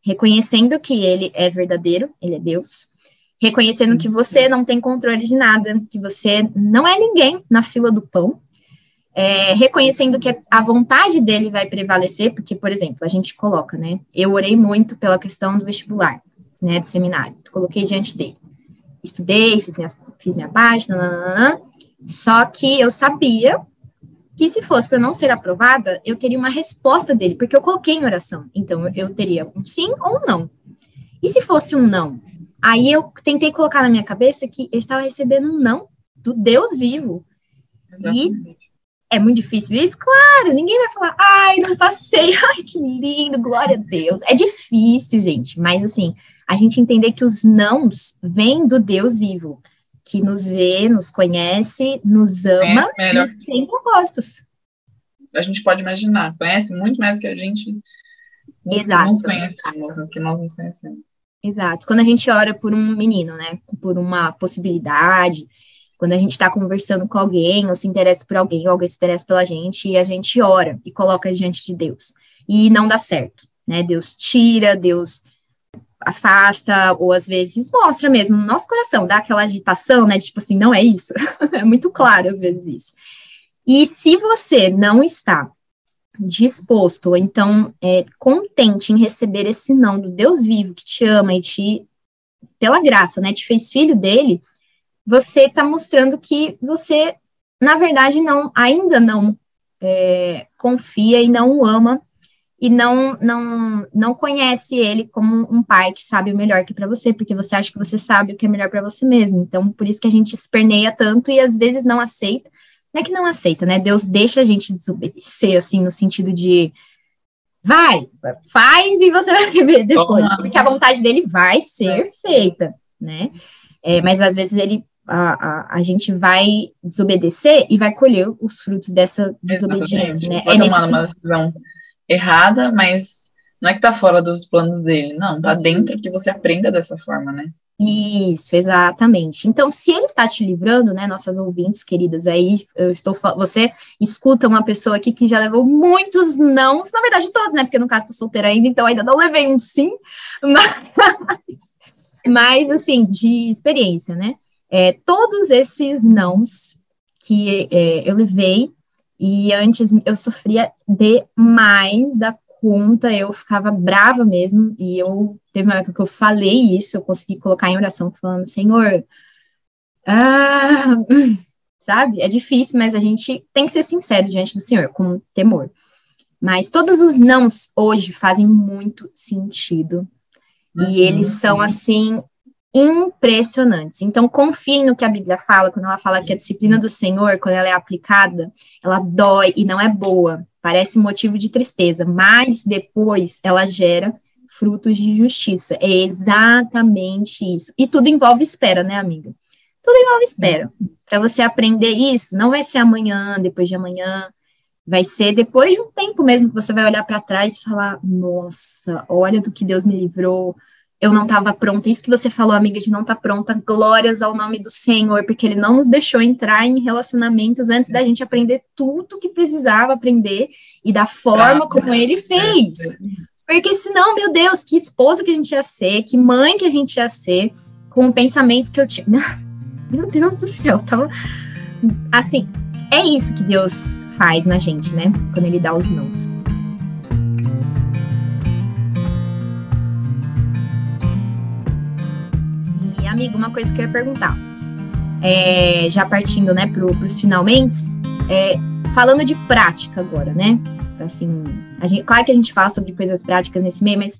reconhecendo que ele é verdadeiro, ele é Deus, reconhecendo que você não tem controle de nada, que você não é ninguém na fila do pão, é, reconhecendo que a vontade dele vai prevalecer, porque, por exemplo, a gente coloca, né? Eu orei muito pela questão do vestibular, né? Do seminário, coloquei diante dele. Estudei, fiz, minha fiz minha parte, nananana, só que eu sabia que se fosse para não ser aprovada, eu teria uma resposta dele, porque eu coloquei em oração. Então, eu teria um sim ou um não. E se fosse um não? Aí eu tentei colocar na minha cabeça que eu estava recebendo um não do Deus vivo. E é muito difícil isso? Claro, ninguém vai falar, ai, não passei, ai, que lindo, glória a Deus. É difícil, gente, mas assim, a gente entender que os nãos vêm do Deus vivo que nos vê, nos conhece, nos ama é, e tem propósitos. A gente pode imaginar, conhece muito mais que a gente Exato. nos conhecemos, que nós nos conhecemos. Exato. Quando a gente ora por um menino, né, por uma possibilidade, quando a gente está conversando com alguém, ou se interessa por alguém, ou alguém se interessa pela gente, e a gente ora e coloca diante de Deus. E não dá certo, né? Deus tira, Deus afasta, ou às vezes mostra mesmo no nosso coração, dá aquela agitação, né? Tipo assim, não é isso. é muito claro às vezes isso. E se você não está disposto, ou então é, contente em receber esse não do Deus vivo que te ama e te, pela graça, né, te fez filho dele, você está mostrando que você, na verdade, não, ainda não é, confia e não o ama e não não não conhece ele como um pai que sabe o melhor que para você, porque você acha que você sabe o que é melhor para você mesmo. Então, por isso que a gente esperneia tanto e às vezes não aceita. Não é que não aceita, né? Deus deixa a gente desobedecer assim no sentido de vai, faz e você vai ver depois, porque a vontade dele vai ser feita, né? É, mas às vezes ele a, a, a, gente vai desobedecer e vai colher os frutos dessa desobediência, né? é nesse uma decisão errada, mas não é que tá fora dos planos dele, não, tá dentro que você aprenda dessa forma, né? Isso, exatamente. Então, se ele está te livrando, né, nossas ouvintes queridas aí, eu estou você escuta uma pessoa aqui que já levou muitos não, na verdade todos, né, porque no caso estou solteira ainda, então ainda não levei um sim, mas, mas assim, de experiência, né, é, todos esses nãos que é, eu levei, E antes eu sofria demais da conta, eu ficava brava mesmo, e eu teve uma época que eu falei isso, eu consegui colocar em oração, falando, Senhor, ah, sabe? É difícil, mas a gente tem que ser sincero diante do Senhor, com temor. Mas todos os nãos hoje fazem muito sentido. Uhum. E eles são, assim, impressionantes. Então, confie no que a Bíblia fala, quando ela fala que a disciplina do Senhor, quando ela é aplicada, ela dói e não é boa. Parece motivo de tristeza, mas depois ela gera frutos de justiça. É exatamente isso. E tudo envolve espera, né, amiga? Tudo envolve espera. Para você aprender isso, não vai ser amanhã, depois de amanhã, vai ser depois de um tempo mesmo que você vai olhar para trás e falar: nossa, olha do que Deus me livrou. Eu não estava pronta. Isso que você falou, amiga, de não estar tá pronta. Glórias ao nome do Senhor, porque Ele não nos deixou entrar em relacionamentos antes da gente aprender tudo que precisava aprender e da forma como Ele fez. Porque senão, meu Deus, que esposa que a gente ia ser, que mãe que a gente ia ser, com o pensamento que eu tinha. Meu Deus do céu, tava. Assim, é isso que Deus faz na gente, né? Quando Ele dá os nãos. Amigo, uma coisa que eu ia perguntar. É, já partindo, né, para os finalmente, é, falando de prática agora, né? Assim, a gente, claro que a gente fala sobre coisas práticas nesse meio, mas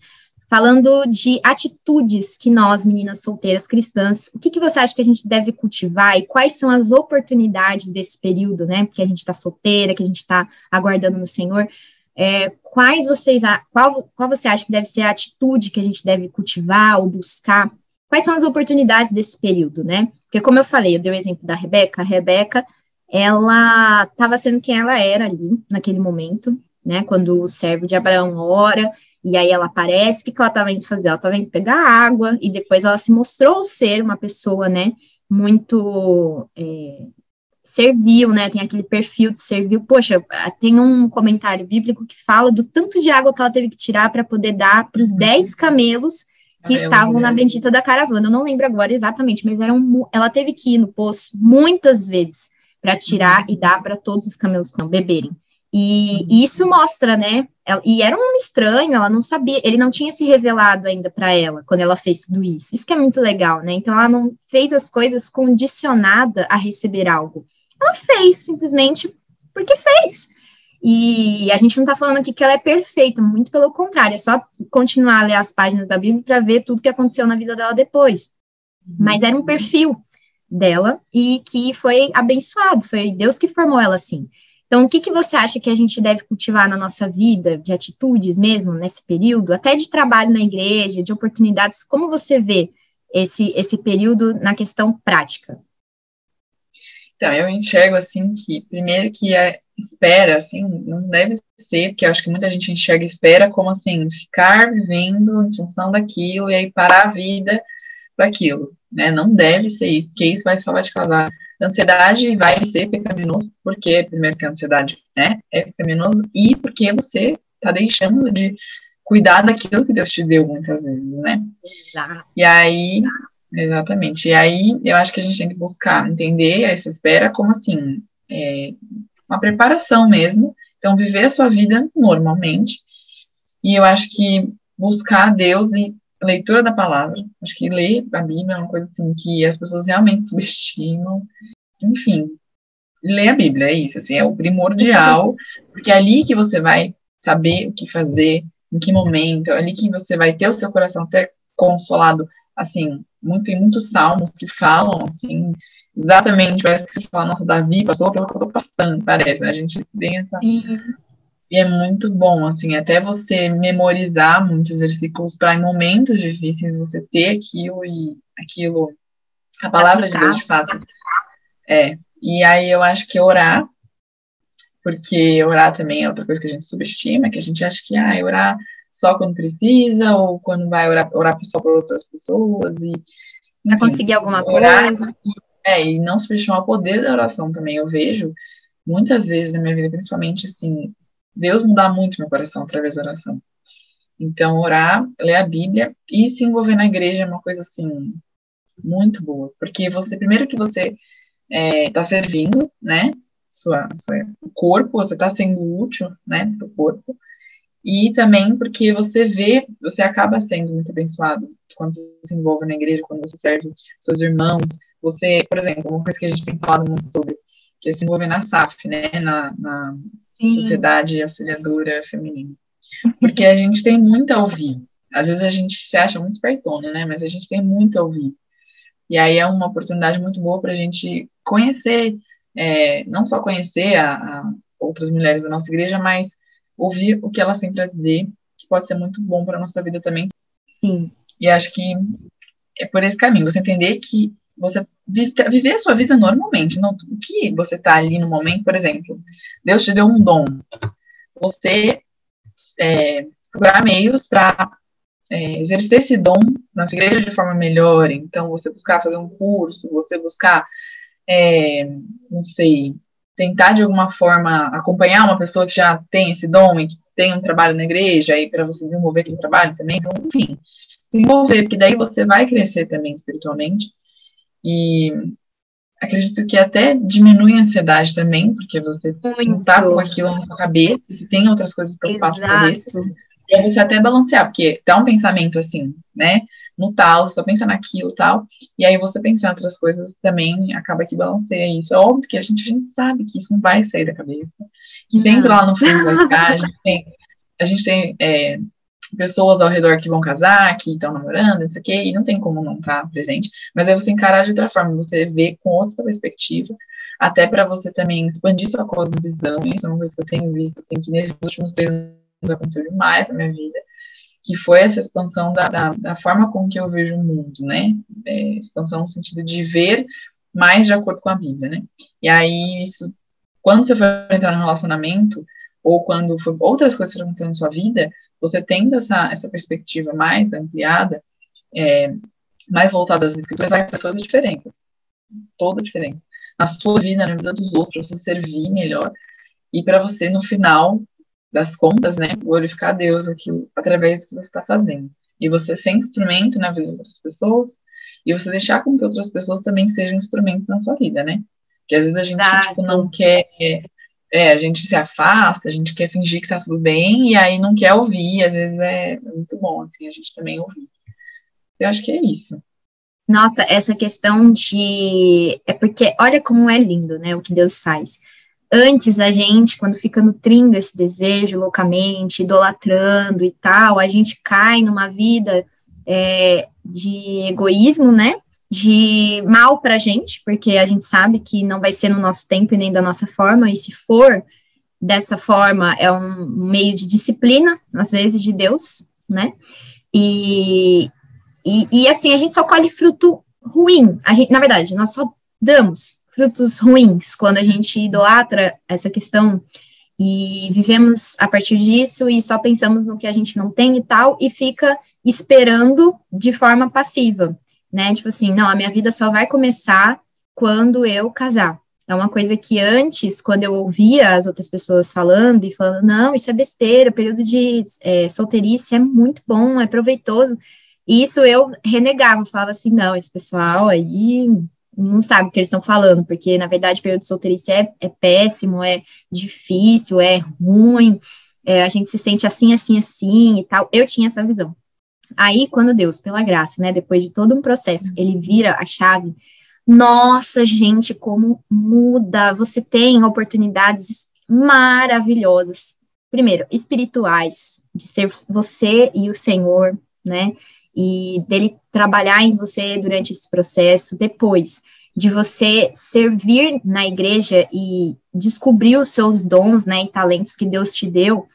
falando de atitudes que nós, meninas solteiras cristãs, o que, que você acha que a gente deve cultivar e quais são as oportunidades desse período, né? Que a gente está solteira, que a gente está aguardando no Senhor. É, quais vocês, qual, qual você acha que deve ser a atitude que a gente deve cultivar ou buscar? Quais são as oportunidades desse período, né? Porque, como eu falei, eu dei o exemplo da Rebeca, a Rebeca, ela estava sendo quem ela era ali, naquele momento, né? Quando o servo de Abraão ora e aí ela aparece, o que, que ela estava indo fazer? Ela estava indo pegar água, e depois ela se mostrou ser uma pessoa, né, muito é, servil, né, tem aquele perfil de servil. Poxa, tem um comentário bíblico que fala do tanto de água que ela teve que tirar para poder dar para os uhum. dez camelos que estavam na bendita da caravana. Eu não lembro agora exatamente, mas eram, ela teve que ir no poço muitas vezes para tirar e dar para todos os camelos beberem. E isso mostra, né? E era um estranho, ela não sabia, ele não tinha se revelado ainda para ela quando ela fez tudo isso. Isso que é muito legal, né? Então ela não fez as coisas condicionada a receber algo. Ela fez simplesmente porque fez. E a gente não está falando aqui que ela é perfeita, muito pelo contrário, é só continuar a ler as páginas da Bíblia para ver tudo que aconteceu na vida dela depois. Mas era um perfil dela e que foi abençoado, foi Deus que formou ela assim. Então, o que, que você acha que a gente deve cultivar na nossa vida, de atitudes mesmo, nesse período, até de trabalho na igreja, de oportunidades? Como você vê esse, esse período na questão prática? Então, eu enxergo, assim, que, primeiro, que a espera, assim, não deve ser, porque eu acho que muita gente enxerga espera como, assim, ficar vivendo em função daquilo e aí parar a vida daquilo, né? Não deve ser isso, porque isso vai só vai te causar ansiedade vai ser pecaminoso, porque, primeiro, que a ansiedade né, é pecaminoso, e porque você está deixando de cuidar daquilo que Deus te deu muitas vezes, né? Exato. E aí, exatamente. E aí, eu acho que a gente tem que buscar entender essa espera como assim, é, uma preparação mesmo. Então, viver a sua vida normalmente. E eu acho que buscar Deus e leitura da palavra. Acho que ler a Bíblia é uma coisa assim que as pessoas realmente subestimam. Enfim, ler a Bíblia é isso, assim, é o primordial, porque é ali que você vai saber o que fazer, em que momento, é ali que você vai ter o seu coração até consolado, assim, muito muitos salmos que falam, assim, exatamente, parece que você fala, nossa, Davi passou pelo que eu tô passando, parece, né? A gente tem essa, Sim. E é muito bom, assim, até você memorizar muitos versículos para em momentos difíceis você ter aquilo e aquilo, a palavra de Deus de fato. É. E aí eu acho que orar, porque orar também é outra coisa que a gente subestima, que a gente acha que ah, orar só quando precisa, ou quando vai orar, orar só por outras pessoas, e para conseguir alguma orar, coisa. É, e não subestimar o poder da oração também. Eu vejo muitas vezes na minha vida, principalmente assim, Deus muda muito meu coração através da oração. Então, orar, ler a Bíblia e se envolver na igreja é uma coisa assim muito boa, porque você primeiro que você está é, servindo, né? sua, sua corpo, você está sendo útil, né, para o corpo, e também porque você vê, você acaba sendo muito abençoado quando você se envolve na igreja, quando você serve seus irmãos, você, por exemplo, uma coisa que a gente tem falado muito sobre, que é se envolver na SAF, né, na, na Sociedade Auxiliadora Feminina. Porque a gente tem muito a ouvir. Às vezes a gente se acha muito espertona, né, mas a gente tem muito a ouvir. E aí é uma oportunidade muito boa para a gente conhecer, é, não só conhecer a, a outras mulheres da nossa igreja, mas ouvir o que elas têm para dizer, que pode ser muito bom para a nossa vida também. Sim. E acho que é por esse caminho, você entender que você viver a sua vida normalmente, não o que você está ali no momento, por exemplo, Deus te deu um dom, você é, procurar meios para é, exercer esse dom na sua igreja de forma melhor, então você buscar fazer um curso, você buscar, é, não sei, tentar de alguma forma acompanhar uma pessoa que já tem esse dom e que tem um trabalho na igreja, aí para você desenvolver aquele trabalho também, então, enfim, desenvolver, porque daí você vai crescer também espiritualmente. E acredito que até diminui a ansiedade também, porque você Muito. não tá com aquilo na sua cabeça, você tem outras coisas preocupadas com cabeça. E aí você até balancear, porque dá um pensamento assim, né? No tal, só pensa naquilo tal. E aí você pensar em outras coisas também acaba que balanceia isso. É óbvio que a gente, a gente sabe que isso não vai sair da cabeça. Que sempre lá no fundo vai ficar. A gente tem, a gente tem é, pessoas ao redor que vão casar, que estão namorando, isso aqui, e não tem como não estar tá presente. Mas aí você encarar de outra forma, você vê com outra perspectiva, até para você também expandir sua cosmovisão. Isso é uma coisa que eu tenho visto, assim, que nesses últimos três anos aconteceu demais na minha vida, que foi essa expansão da, da, da forma com que eu vejo o mundo, né? É, expansão no sentido de ver mais de acordo com a Bíblia, né? E aí, isso, quando você for entrar no relacionamento, ou quando outras coisas foram acontecendo na sua vida, você tendo essa, essa perspectiva mais ampliada, é, mais voltada às escrituras, vai fazer toda a diferença. Toda a diferença. Na sua vida, na vida dos outros, você servir melhor. E para você, no final das contas, né, glorificar a Deus aquilo, através do que você está fazendo. E você ser instrumento na vida das outras pessoas, e você deixar com que outras pessoas também sejam instrumentos na sua vida, né? Porque às vezes a gente tipo, não quer é, a gente se afasta, a gente quer fingir que tá tudo bem e aí não quer ouvir, às vezes é muito bom, assim, a gente também ouvir. Eu acho que é isso. Nossa, essa questão de. É porque, olha como é lindo, né, o que Deus faz. Antes, a gente, quando fica nutrindo esse desejo loucamente, idolatrando e tal, a gente cai numa vida é, de egoísmo, né? De mal para a gente, porque a gente sabe que não vai ser no nosso tempo e nem da nossa forma, e se for dessa forma, é um meio de disciplina, às vezes de Deus, né? E, e, e assim, a gente só colhe fruto ruim. A gente, na verdade, nós só damos frutos ruins quando a gente idolatra essa questão e vivemos a partir disso e só pensamos no que a gente não tem e tal, e fica esperando de forma passiva né? Tipo assim, não, a minha vida só vai começar quando eu casar. É uma coisa que antes, quando eu ouvia as outras pessoas falando e falando, não, isso é besteira, o período de é, solteirice é muito bom, é proveitoso. Isso eu renegava, falava assim, não, esse pessoal aí não sabe o que eles estão falando, porque na verdade o período de solteirice é, é péssimo, é difícil, é ruim, é, a gente se sente assim, assim, assim e tal. Eu tinha essa visão. Aí, quando Deus, pela graça, né, depois de todo um processo, ele vira a chave, nossa, gente, como muda! Você tem oportunidades maravilhosas. Primeiro, espirituais, de ser você e o Senhor, né? E dele trabalhar em você durante esse processo. Depois, de você servir na igreja e descobrir os seus dons, né, e talentos que Deus te deu,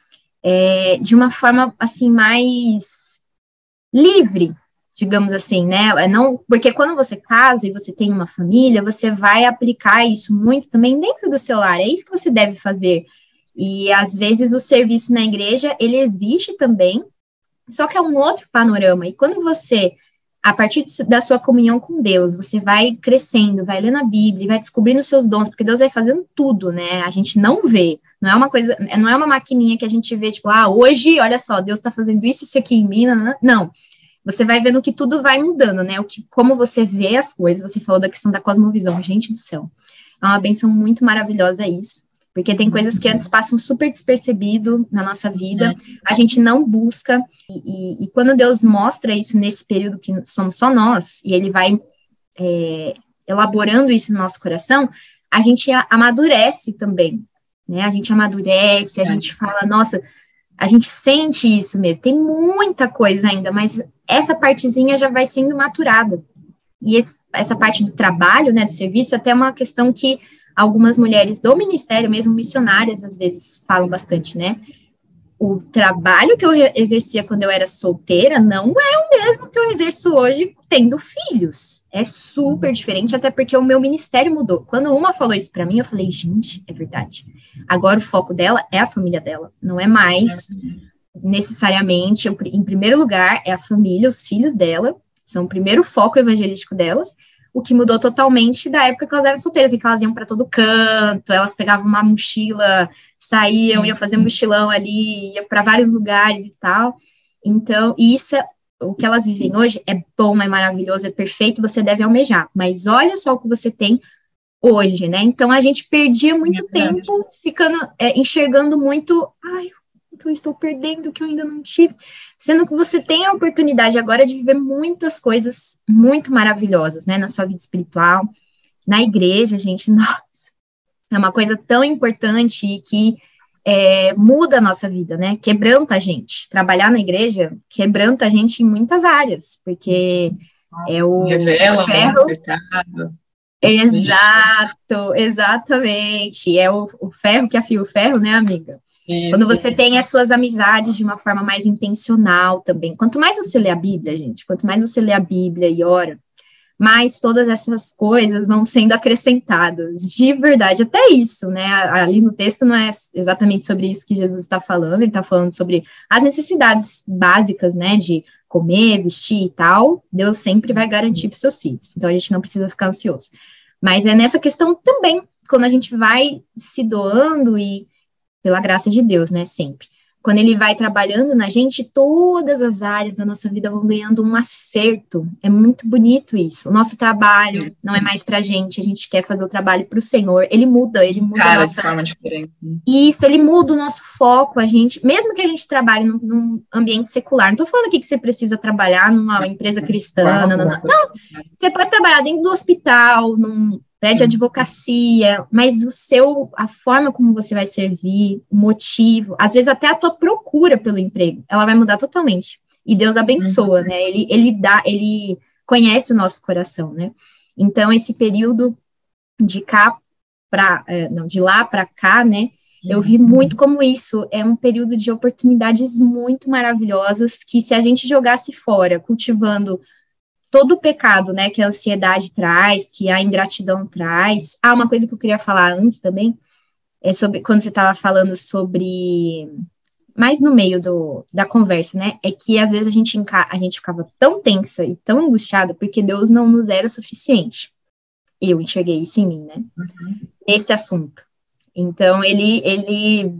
é, de uma forma assim mais livre, digamos assim, né? É não, porque quando você casa e você tem uma família, você vai aplicar isso muito também dentro do seu lar. É isso que você deve fazer. E às vezes o serviço na igreja, ele existe também, só que é um outro panorama. E quando você, a partir da sua comunhão com Deus, você vai crescendo, vai lendo a Bíblia, vai descobrindo os seus dons, porque Deus vai fazendo tudo, né? A gente não vê. Não é uma coisa, não é uma maquininha que a gente vê, tipo, ah, hoje, olha só, Deus está fazendo isso, isso aqui em mim, não, não. não você vai vendo que tudo vai mudando, né? O que, como você vê as coisas, você falou da questão da cosmovisão, gente do céu. É uma benção muito maravilhosa isso. Porque tem coisas que antes passam super despercebido na nossa vida, a gente não busca, e, e, e quando Deus mostra isso nesse período que somos só nós, e Ele vai é, elaborando isso no nosso coração, a gente amadurece também, né? A gente amadurece, a é. gente fala, nossa, a gente sente isso mesmo. Tem muita coisa ainda, mas essa partezinha já vai sendo maturada. E esse, essa parte do trabalho, né, do serviço, é até é uma questão que algumas mulheres do ministério, mesmo missionárias, às vezes falam bastante, né? O trabalho que eu exercia quando eu era solteira não é o mesmo que eu exerço hoje tendo filhos. É super diferente, até porque o meu ministério mudou. Quando uma falou isso para mim, eu falei, gente, é verdade. Agora o foco dela é a família dela, não é mais necessariamente, em primeiro lugar, é a família, os filhos dela, são o primeiro foco evangelístico delas, o que mudou totalmente da época que elas eram solteiras, em que elas iam para todo canto, elas pegavam uma mochila, saíam, iam fazer mochilão ali, ia para vários lugares e tal. Então, isso é o que elas vivem hoje é bom, é maravilhoso, é perfeito, você deve almejar. Mas olha só o que você tem hoje, né? Então a gente perdia muito é tempo ficando é, enxergando muito, ai, que eu estou perdendo, que eu ainda não tive. Sendo que você tem a oportunidade agora de viver muitas coisas muito maravilhosas, né, na sua vida espiritual, na igreja, gente, nossa, é uma coisa tão importante que é, muda a nossa vida, né, quebranta a gente. Trabalhar na igreja quebranta a gente em muitas áreas, porque é o Revela ferro... Exato, exatamente. É o, o ferro que afia o ferro, né, amiga? Quando você tem as suas amizades de uma forma mais intencional também. Quanto mais você lê a Bíblia, gente, quanto mais você lê a Bíblia e ora, mais todas essas coisas vão sendo acrescentadas, de verdade, até isso, né? Ali no texto não é exatamente sobre isso que Jesus está falando, ele está falando sobre as necessidades básicas, né? De comer, vestir e tal. Deus sempre vai garantir para seus filhos, então a gente não precisa ficar ansioso. Mas é nessa questão também, quando a gente vai se doando e pela graça de Deus, né, sempre. Quando ele vai trabalhando na gente, todas as áreas da nossa vida vão ganhando um acerto. É muito bonito isso. O nosso trabalho não é mais para a gente, a gente quer fazer o trabalho para o Senhor. Ele muda, ele muda Cara, a nossa. De forma diferente. Isso, ele muda o nosso foco. A gente, mesmo que a gente trabalhe num, num ambiente secular, não estou falando aqui que você precisa trabalhar numa empresa cristã, não, não, não. não. Você pode trabalhar dentro do hospital, num né, de advocacia, mas o seu, a forma como você vai servir, o motivo, às vezes até a tua procura pelo emprego, ela vai mudar totalmente. E Deus abençoa, uhum. né? Ele, ele dá, ele conhece o nosso coração, né? Então esse período de cá para, é, não, de lá para cá, né? Eu vi uhum. muito como isso é um período de oportunidades muito maravilhosas que se a gente jogasse fora, cultivando todo o pecado, né, que a ansiedade traz, que a ingratidão traz. Ah, uma coisa que eu queria falar antes também, é sobre, quando você estava falando sobre, mais no meio do, da conversa, né, é que às vezes a gente, a gente ficava tão tensa e tão angustiada porque Deus não nos era suficiente. Eu enxerguei isso em mim, né, uhum. nesse assunto. Então, ele, ele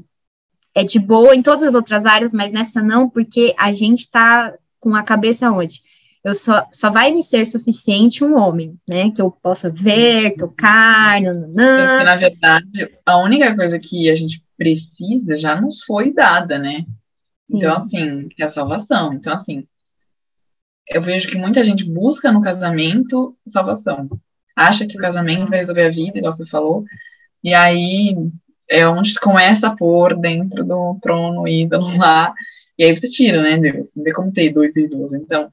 é de boa em todas as outras áreas, mas nessa não, porque a gente está com a cabeça onde? Eu só, só vai me ser suficiente um homem, né? Que eu possa ver, tocar, nananã. Porque, na verdade, a única coisa que a gente precisa já nos foi dada, né? Então, Sim. assim, que é a salvação. Então, assim, eu vejo que muita gente busca no casamento salvação. Acha que o casamento vai resolver a vida, igual você falou. E aí é onde começa a pôr dentro do trono ídolo lá. E aí você tira, né, Deus? Não vê como ter dois ídolos. Então,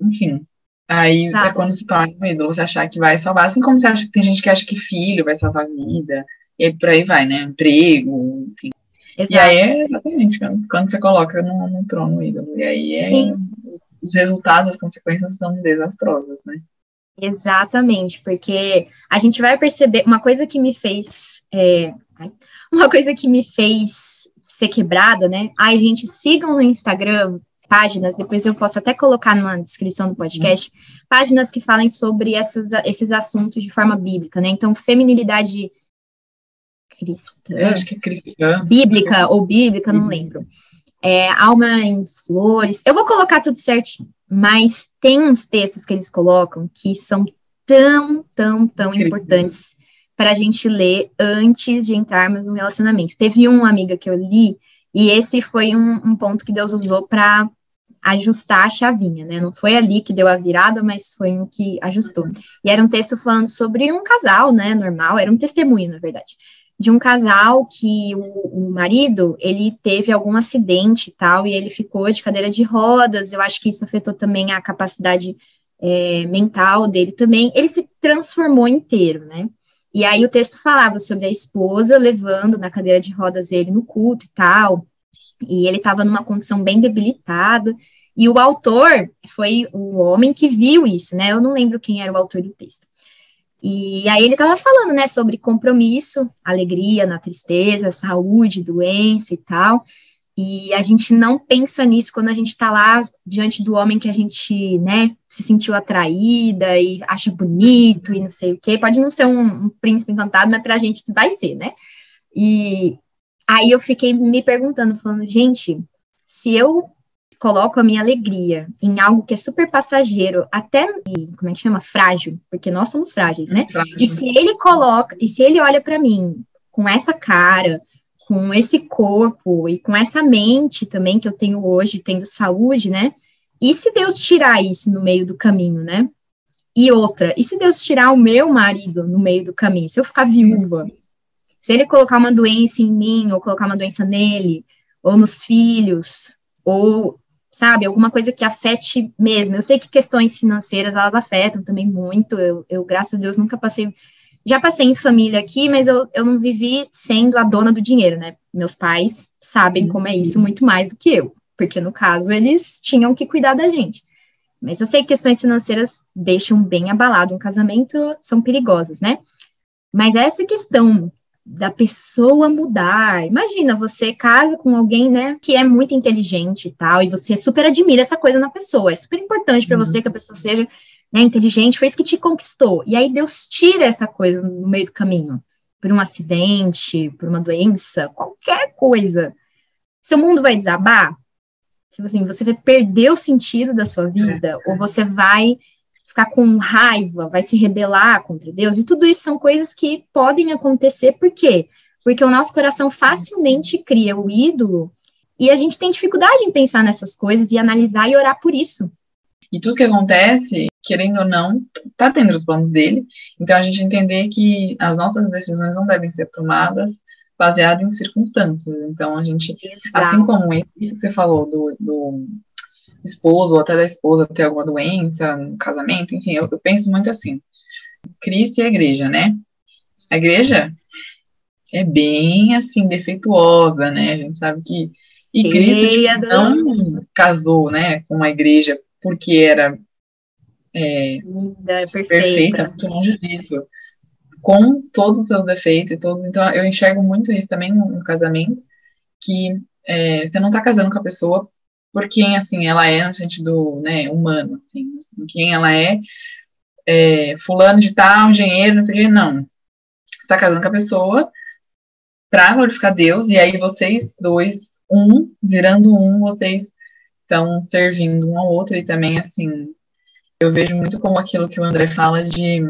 enfim. Aí Exato. é quando se torna um ídolo, você achar que vai salvar. Assim como você acha que tem gente que acha que filho vai salvar a vida, e por aí vai, né? Emprego, enfim. Exato. E aí é exatamente quando você coloca no, no trono o ídolo. E aí é, os resultados, as consequências são desastrosas, né? Exatamente, porque a gente vai perceber uma coisa que me fez. É, uma coisa que me fez ser quebrada, né? Ai, gente, sigam no Instagram páginas, depois eu posso até colocar na descrição do podcast, páginas que falem sobre essas, esses assuntos de forma bíblica, né? Então, feminilidade cristã, acho que é cristã. bíblica ou bíblica, não uhum. lembro. É, alma em flores. Eu vou colocar tudo certinho, mas tem uns textos que eles colocam que são tão, tão, tão importantes para a gente ler antes de entrarmos no relacionamento. Teve uma amiga que eu li, e esse foi um, um ponto que Deus usou para ajustar a chavinha, né? Não foi ali que deu a virada, mas foi um que ajustou. E era um texto falando sobre um casal, né? Normal, era um testemunho, na verdade, de um casal que o, o marido ele teve algum acidente e tal, e ele ficou de cadeira de rodas. Eu acho que isso afetou também a capacidade é, mental dele também. Ele se transformou inteiro, né? E aí o texto falava sobre a esposa levando na cadeira de rodas ele no culto e tal, e ele estava numa condição bem debilitada, e o autor foi um homem que viu isso, né? Eu não lembro quem era o autor do texto. E aí ele estava falando, né, sobre compromisso, alegria na tristeza, saúde, doença e tal. E a gente não pensa nisso quando a gente está lá diante do homem que a gente, né, se sentiu atraída e acha bonito e não sei o quê. Pode não ser um, um príncipe encantado, mas para a gente vai ser, né? E aí eu fiquei me perguntando, falando, gente, se eu coloco a minha alegria em algo que é super passageiro, até como é que chama? Frágil, porque nós somos frágeis, né? Frágil. E se ele coloca, e se ele olha para mim com essa cara, com esse corpo e com essa mente também que eu tenho hoje, tendo saúde, né? E se Deus tirar isso no meio do caminho, né? E outra, e se Deus tirar o meu marido no meio do caminho? Se eu ficar viúva, se ele colocar uma doença em mim, ou colocar uma doença nele, ou nos filhos, ou, sabe, alguma coisa que afete mesmo. Eu sei que questões financeiras, elas afetam também muito. Eu, eu graças a Deus, nunca passei já passei em família aqui, mas eu, eu não vivi sendo a dona do dinheiro, né? Meus pais sabem como é isso muito mais do que eu, porque no caso eles tinham que cuidar da gente. Mas eu sei que questões financeiras deixam bem abalado um casamento, são perigosas, né? Mas essa questão da pessoa mudar. Imagina, você casa com alguém, né, que é muito inteligente e tal, e você super admira essa coisa na pessoa. É super importante para uhum. você que a pessoa seja né, inteligente, foi isso que te conquistou. E aí Deus tira essa coisa no meio do caminho, por um acidente, por uma doença, qualquer coisa. Seu mundo vai desabar? Tipo assim, você vai perder o sentido da sua vida, é. ou você vai ficar com raiva, vai se rebelar contra Deus, e tudo isso são coisas que podem acontecer, por quê? Porque o nosso coração facilmente cria o ídolo, e a gente tem dificuldade em pensar nessas coisas e analisar e orar por isso. E tudo que acontece, querendo ou não, está dentro dos planos dele. Então a gente entender que as nossas decisões não devem ser tomadas baseadas em circunstâncias. Então a gente, Exato. assim como isso que você falou do, do esposo ou até da esposa ter alguma doença no casamento, enfim, eu, eu penso muito assim. Cristo e a igreja, né? A igreja é bem assim defeituosa, né? A gente sabe que e Cristo não casou, né, com uma igreja porque era é, Linda, perfeita. perfeita, muito longe disso. Com todos os seus defeitos e todos. Então, eu enxergo muito isso também no, no casamento, que é, você não está casando com a pessoa por quem, assim, ela é no sentido, né, humano, assim, quem ela é, é fulano de tal, engenheiro, não sei o que, não. Você está casando com a pessoa para glorificar Deus, e aí vocês dois, um, virando um, vocês estão servindo um ao outro e também, assim, eu vejo muito como aquilo que o André fala de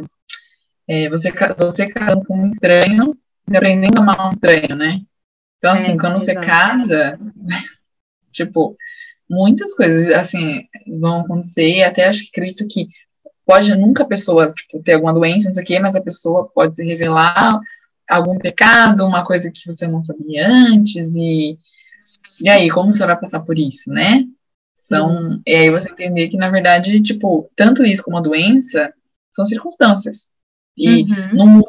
é, você, você casando com um estranho e aprendendo a amar um estranho, né? Então, assim, é, quando você casa, tipo, muitas coisas, assim, vão acontecer, até acho que acredito que pode nunca a pessoa tipo, ter alguma doença, não sei o quê, mas a pessoa pode se revelar algum pecado, uma coisa que você não sabia antes, e, e aí, como você vai passar por isso, né? Então, e aí você entender que, na verdade, tipo, tanto isso como a doença são circunstâncias. E uhum. não muda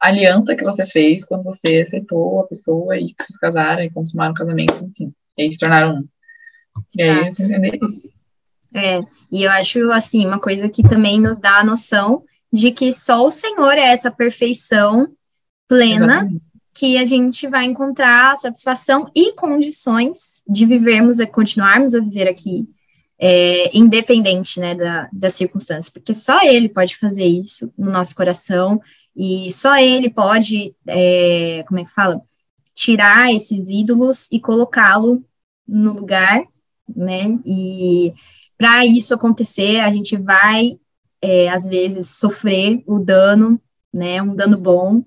a aliança que você fez quando você aceitou a pessoa e se casaram e consumaram o casamento, enfim. E se tornaram um. E entender isso. É, e eu acho, assim, uma coisa que também nos dá a noção de que só o Senhor é essa perfeição plena Exatamente. que a gente vai encontrar satisfação e condições de vivermos e continuarmos a viver aqui, é, independente né, da, das circunstâncias, porque só Ele pode fazer isso no nosso coração e só Ele pode, é, como é que fala, tirar esses ídolos e colocá-lo no lugar, né? E para isso acontecer, a gente vai, é, às vezes, sofrer o dano né? Um dano bom,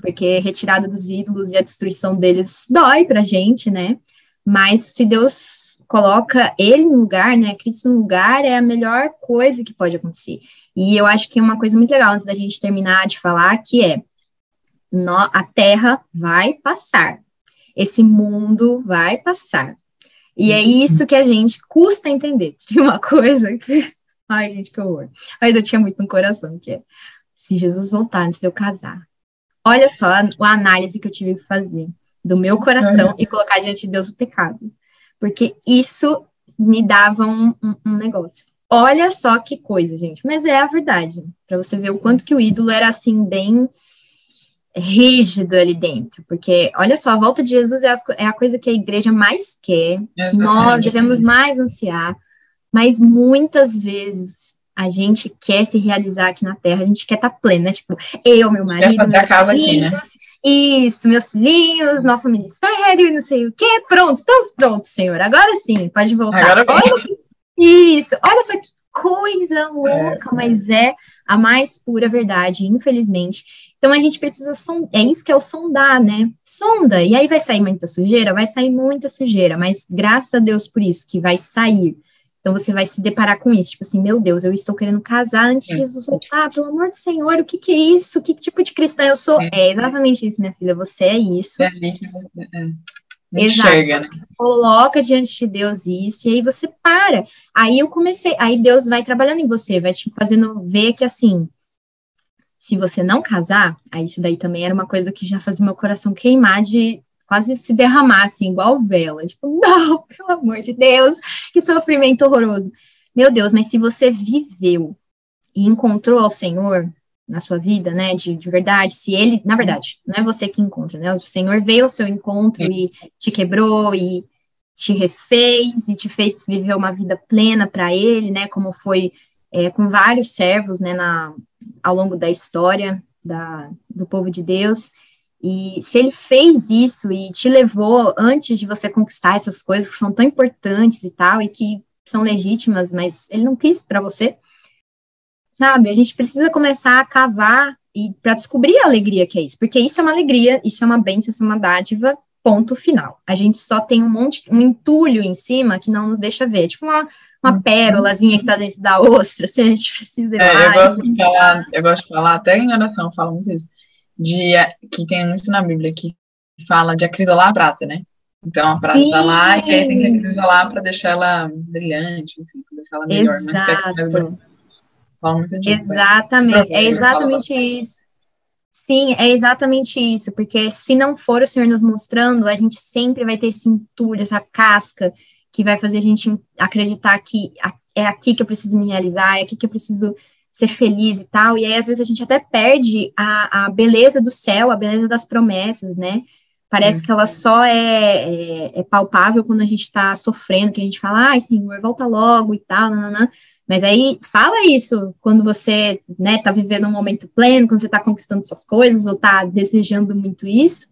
porque retirada dos ídolos e a destruição deles dói pra gente, né? Mas se Deus coloca ele no lugar, né, Cristo no lugar, é a melhor coisa que pode acontecer. E eu acho que é uma coisa muito legal antes da gente terminar de falar, que é a Terra vai passar, esse mundo vai passar. E é isso que a gente custa entender. Tem uma coisa que. Ai, gente, que horror. Mas eu tinha muito no coração, que é se Jesus voltar antes de eu casar. Olha só a, a análise que eu tive que fazer do meu coração e colocar diante de Deus o pecado. Porque isso me dava um, um, um negócio. Olha só que coisa, gente. Mas é a verdade. Para você ver o quanto que o ídolo era assim, bem rígido ali dentro, porque olha só, a volta de Jesus é a, é a coisa que a igreja mais quer, que nós devemos mais ansiar, mas muitas vezes a gente quer se realizar aqui na Terra, a gente quer estar tá plena, tipo, eu, meu marido, meus filhos, né? isso, meus filhinhos, nosso ministério, não sei o quê, pronto, estamos prontos, Senhor, agora sim, pode voltar. Agora olha, isso, olha só que coisa louca, é. mas é a mais pura verdade, infelizmente. Então a gente precisa sondar, é isso que é o sondar, né? Sonda, e aí vai sair muita sujeira, vai sair muita sujeira, mas graças a Deus por isso que vai sair. Então você vai se deparar com isso, tipo assim, meu Deus, eu estou querendo casar antes de Jesus voltar, pelo amor do Senhor, o que, que é isso? Que tipo de cristã eu sou? É, é exatamente isso, minha filha, você é isso. É você é. Exato, enxerga, né? coloca diante de Deus isso, e aí você para. Aí eu comecei, aí Deus vai trabalhando em você, vai te fazendo ver que assim, se você não casar, aí isso daí também era uma coisa que já fazia meu coração queimar de quase se derramar, assim, igual vela. Tipo, não, pelo amor de Deus, que sofrimento horroroso. Meu Deus, mas se você viveu e encontrou ao Senhor na sua vida, né, de, de verdade, se ele, na verdade, não é você que encontra, né, o Senhor veio ao seu encontro e te quebrou e te refez e te fez viver uma vida plena para ele, né, como foi é, com vários servos, né, na, ao longo da história da, do povo de Deus. E se ele fez isso e te levou antes de você conquistar essas coisas que são tão importantes e tal, e que são legítimas, mas ele não quis para você, sabe? A gente precisa começar a cavar e para descobrir a alegria que é isso, porque isso é uma alegria, isso é uma bênção, isso é uma dádiva, ponto final. A gente só tem um monte, um entulho em cima que não nos deixa ver, tipo uma uma pérolazinha que está dentro da ostra, se a gente precisa ir é, lá. Eu gosto, de falar, eu gosto de falar, até em oração eu falo muito isso, de, que tem muito na Bíblia que fala de acrisolar a prata, né? Então a prata está lá e aí tem que acrisolar para deixar ela brilhante, enfim, para deixar ela melhor. Exato. Fala muito disso, né? exatamente, é exatamente isso. Sim, é exatamente isso, porque se não for o Senhor nos mostrando, a gente sempre vai ter esse entulho, essa casca, que vai fazer a gente acreditar que é aqui que eu preciso me realizar, é aqui que eu preciso ser feliz e tal. E aí, às vezes, a gente até perde a, a beleza do céu, a beleza das promessas, né? Parece é. que ela só é, é, é, palpável quando a gente está sofrendo, que a gente fala, ai, Senhor, volta logo e tal, nananã. Mas aí, fala isso quando você, né, tá vivendo um momento pleno, quando você tá conquistando suas coisas, ou tá desejando muito isso.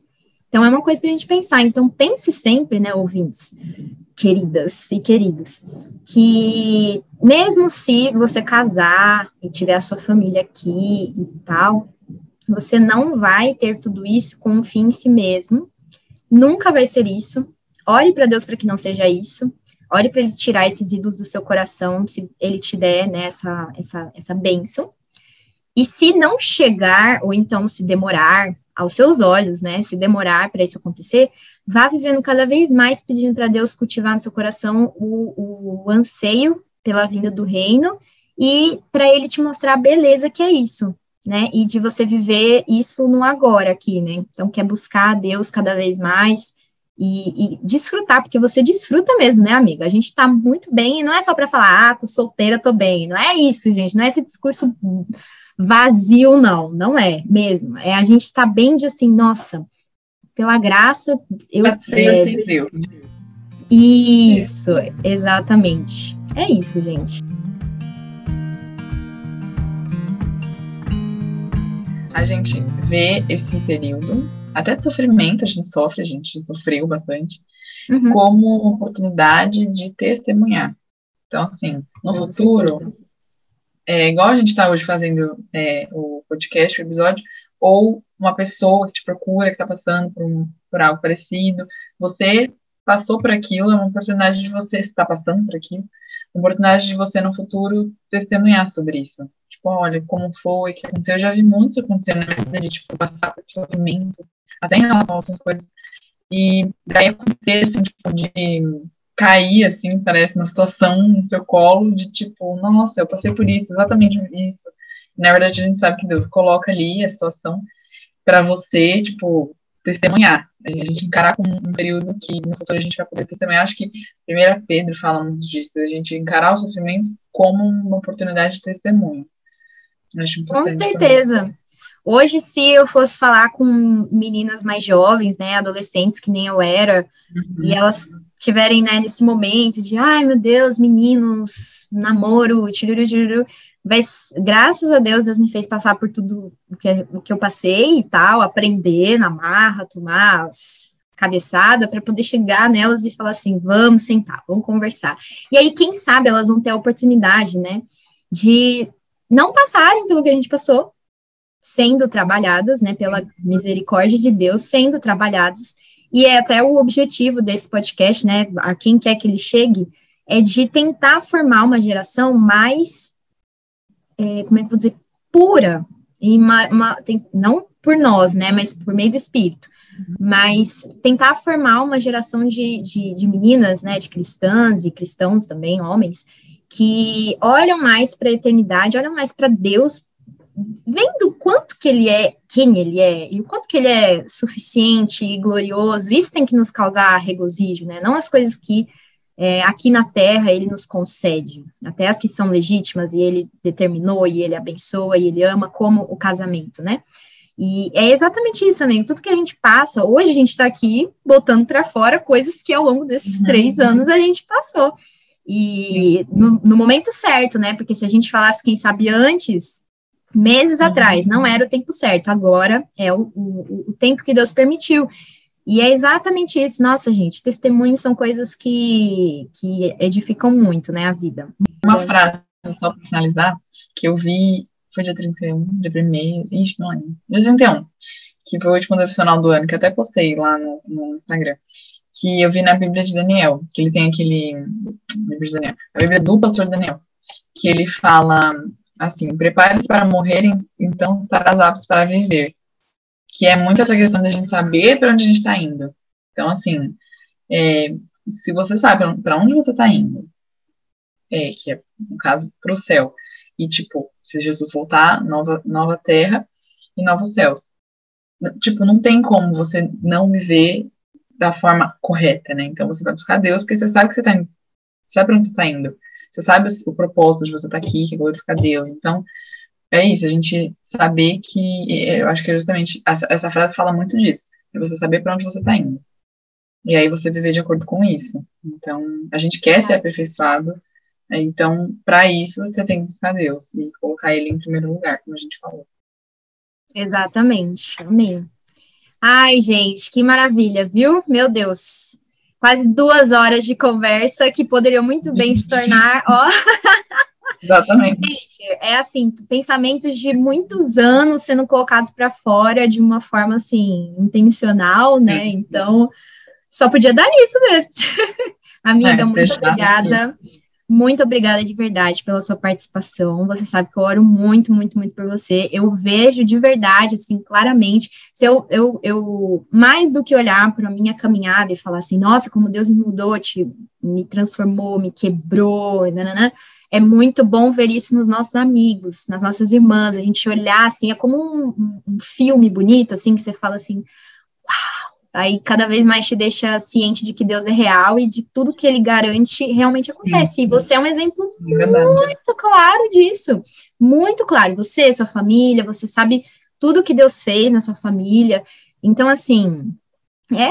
Então, é uma coisa para a gente pensar. Então, pense sempre, né, ouvintes, queridas e queridos, que mesmo se você casar e tiver a sua família aqui e tal, você não vai ter tudo isso com um fim em si mesmo, nunca vai ser isso. Ore para Deus para que não seja isso. Ore para ele tirar esses ídolos do seu coração, se ele te der né, essa, essa, essa bênção. E se não chegar, ou então se demorar, aos seus olhos, né? Se demorar para isso acontecer, vá vivendo cada vez mais pedindo para Deus cultivar no seu coração o, o anseio pela vinda do reino e para ele te mostrar a beleza que é isso, né? E de você viver isso no agora aqui, né? Então, quer buscar a Deus cada vez mais e, e, desfrutar, porque você desfruta mesmo, né, amiga? A gente tá muito bem, e não é só para falar, ah, tô solteira, tô bem. Não é isso, gente, não é esse discurso vazio, não, não é mesmo. É a gente está bem de assim, nossa, pela graça, eu. É, isso, exatamente. É isso, gente. A gente vê esse período, até de sofrimento, a gente sofre, a gente sofreu bastante, uhum. como oportunidade de testemunhar. Então, assim, no Com futuro, certeza é, igual a gente está hoje fazendo é, o podcast, o episódio, ou uma pessoa que te procura, que está passando por, um, por algo parecido, você passou por aquilo, é uma oportunidade de você estar passando por aquilo, uma oportunidade de você no futuro testemunhar sobre isso. Tipo, olha, como foi, o que aconteceu. Eu já vi muito acontecer na vida de, tipo, passar por sofrimento, até em relação a outras coisas. E daí acontecer, assim, tipo, de cair, assim, parece, uma situação no seu colo, de tipo, nossa, eu passei por isso, exatamente isso. Na verdade, a gente sabe que Deus coloca ali a situação para você, tipo, testemunhar. A gente encarar como um período que no futuro a gente vai poder testemunhar. Acho que primeira Pedro fala muito disso, a gente encarar o sofrimento como uma oportunidade de testemunho. com certeza. Também. Hoje, se eu fosse falar com meninas mais jovens, né, adolescentes que nem eu era, uhum. e elas tiverem, né, nesse momento de, ai, meu Deus, meninos, namoro, tiruru, tiruru, mas graças a Deus, Deus me fez passar por tudo o que, o que eu passei e tal, aprender na marra, tomar as cabeçada para poder chegar nelas e falar assim, vamos sentar, vamos conversar. E aí, quem sabe, elas vão ter a oportunidade, né, de não passarem pelo que a gente passou, sendo trabalhadas, né, pela misericórdia de Deus, sendo trabalhadas, e é até o objetivo desse podcast, né, a quem quer que ele chegue, é de tentar formar uma geração mais é, como é que eu vou dizer, pura, e uma, uma, tem, não por nós, né, mas por meio do Espírito, mas tentar formar uma geração de, de, de meninas, né, de cristãs e cristãos também, homens, que olham mais para a eternidade, olham mais para Deus, vendo o quanto que ele é, quem ele é, e o quanto que ele é suficiente e glorioso, isso tem que nos causar regozijo, né, não as coisas que é, aqui na Terra ele nos concede, até as que são legítimas e ele determinou e ele abençoa e ele ama, como o casamento, né? E é exatamente isso, amigo. Tudo que a gente passa, hoje a gente está aqui botando para fora coisas que ao longo desses uhum. três anos a gente passou. E no, no, momento certo, né? Porque se a gente falasse, quem sabe, antes, meses uhum. atrás, não era o tempo certo, agora é o, o, o tempo que Deus permitiu. E é exatamente isso. Nossa, gente, testemunhos são coisas que, que edificam muito, né, a vida. Uma frase, só para finalizar, que eu vi, foi dia 31, dia 1 ixi, não lembro, dia 31, que foi o último devocional do ano, que até postei lá no, no Instagram, que eu vi na Bíblia de Daniel, que ele tem aquele, Bíblia de Daniel, a Bíblia do pastor Daniel, que ele fala assim, prepare-se para morrer, então estarás aptos para viver que é muito essa questão da gente saber para onde a gente está indo. Então, assim, é, se você sabe para onde você está indo, é, que é, no caso, para o céu, e, tipo, se Jesus voltar, nova, nova terra e novos céus. Tipo, não tem como você não viver da forma correta, né? Então, você vai buscar Deus, porque você sabe que você está indo, sabe para onde você está indo. Você sabe o, propósito de você estar tá aqui, que é glorificar Deus. Então, é isso, a gente saber que, eu acho que é justamente, essa, essa frase fala muito disso, é você saber para onde você está indo. E aí você viver de acordo com isso. Então, a gente quer ser aperfeiçoado, né? então, para isso, você tem que buscar Deus e colocar Ele em primeiro lugar, como a gente falou. Exatamente, amém. Ai, gente, que maravilha, viu? Meu Deus, quase duas horas de conversa que poderiam muito bem se tornar, ó, Exatamente. Gente, é assim, pensamentos de muitos anos sendo colocados para fora de uma forma assim, intencional, né? Então, só podia dar isso mesmo. Amiga, é, muito obrigada. Muito obrigada de verdade pela sua participação. Você sabe que eu oro muito, muito, muito por você. Eu vejo de verdade, assim, claramente. Se eu, eu, eu mais do que olhar para a minha caminhada e falar assim, nossa, como Deus me mudou, te, me transformou, me quebrou, nananã, é muito bom ver isso nos nossos amigos, nas nossas irmãs, a gente olhar assim, é como um, um filme bonito, assim, que você fala assim, uau! Aí cada vez mais te deixa ciente de que Deus é real e de tudo que ele garante realmente acontece. E você é um exemplo é muito claro disso. Muito claro. Você, sua família, você sabe tudo que Deus fez na sua família. Então, assim, é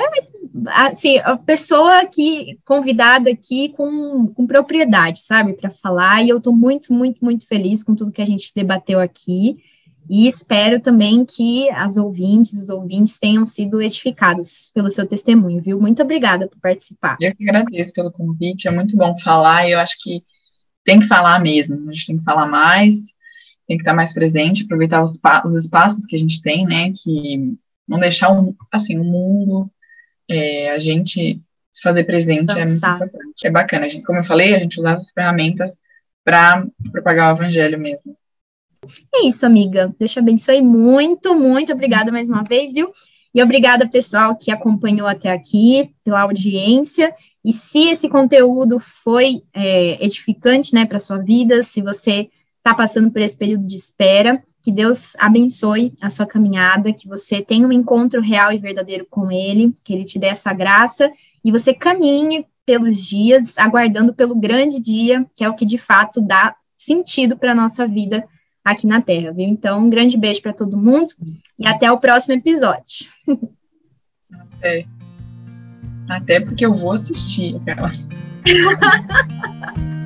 assim, a pessoa aqui convidada aqui com, com propriedade, sabe, para falar, e eu estou muito, muito, muito feliz com tudo que a gente debateu aqui, e espero também que as ouvintes, os ouvintes tenham sido edificados pelo seu testemunho, viu? Muito obrigada por participar. Eu que agradeço pelo convite, é muito bom falar, e eu acho que tem que falar mesmo, a gente tem que falar mais, tem que estar mais presente, aproveitar os, os espaços que a gente tem, né, que não deixar, um, assim, o mundo, é, a gente se fazer presente é muito importante. É bacana, a gente, como eu falei, a gente usar as ferramentas para propagar o evangelho mesmo. É isso, amiga. Deus te abençoe muito, muito obrigada mais uma vez, viu? E obrigada, pessoal, que acompanhou até aqui, pela audiência. E se esse conteúdo foi é, edificante, né, para sua vida, se você está passando por esse período de espera, que Deus abençoe a sua caminhada, que você tenha um encontro real e verdadeiro com Ele, que Ele te dê essa graça e você caminhe pelos dias, aguardando pelo grande dia, que é o que de fato dá sentido para a nossa vida aqui na Terra, viu? Então, um grande beijo para todo mundo e até o próximo episódio. Até, até porque eu vou assistir aquela.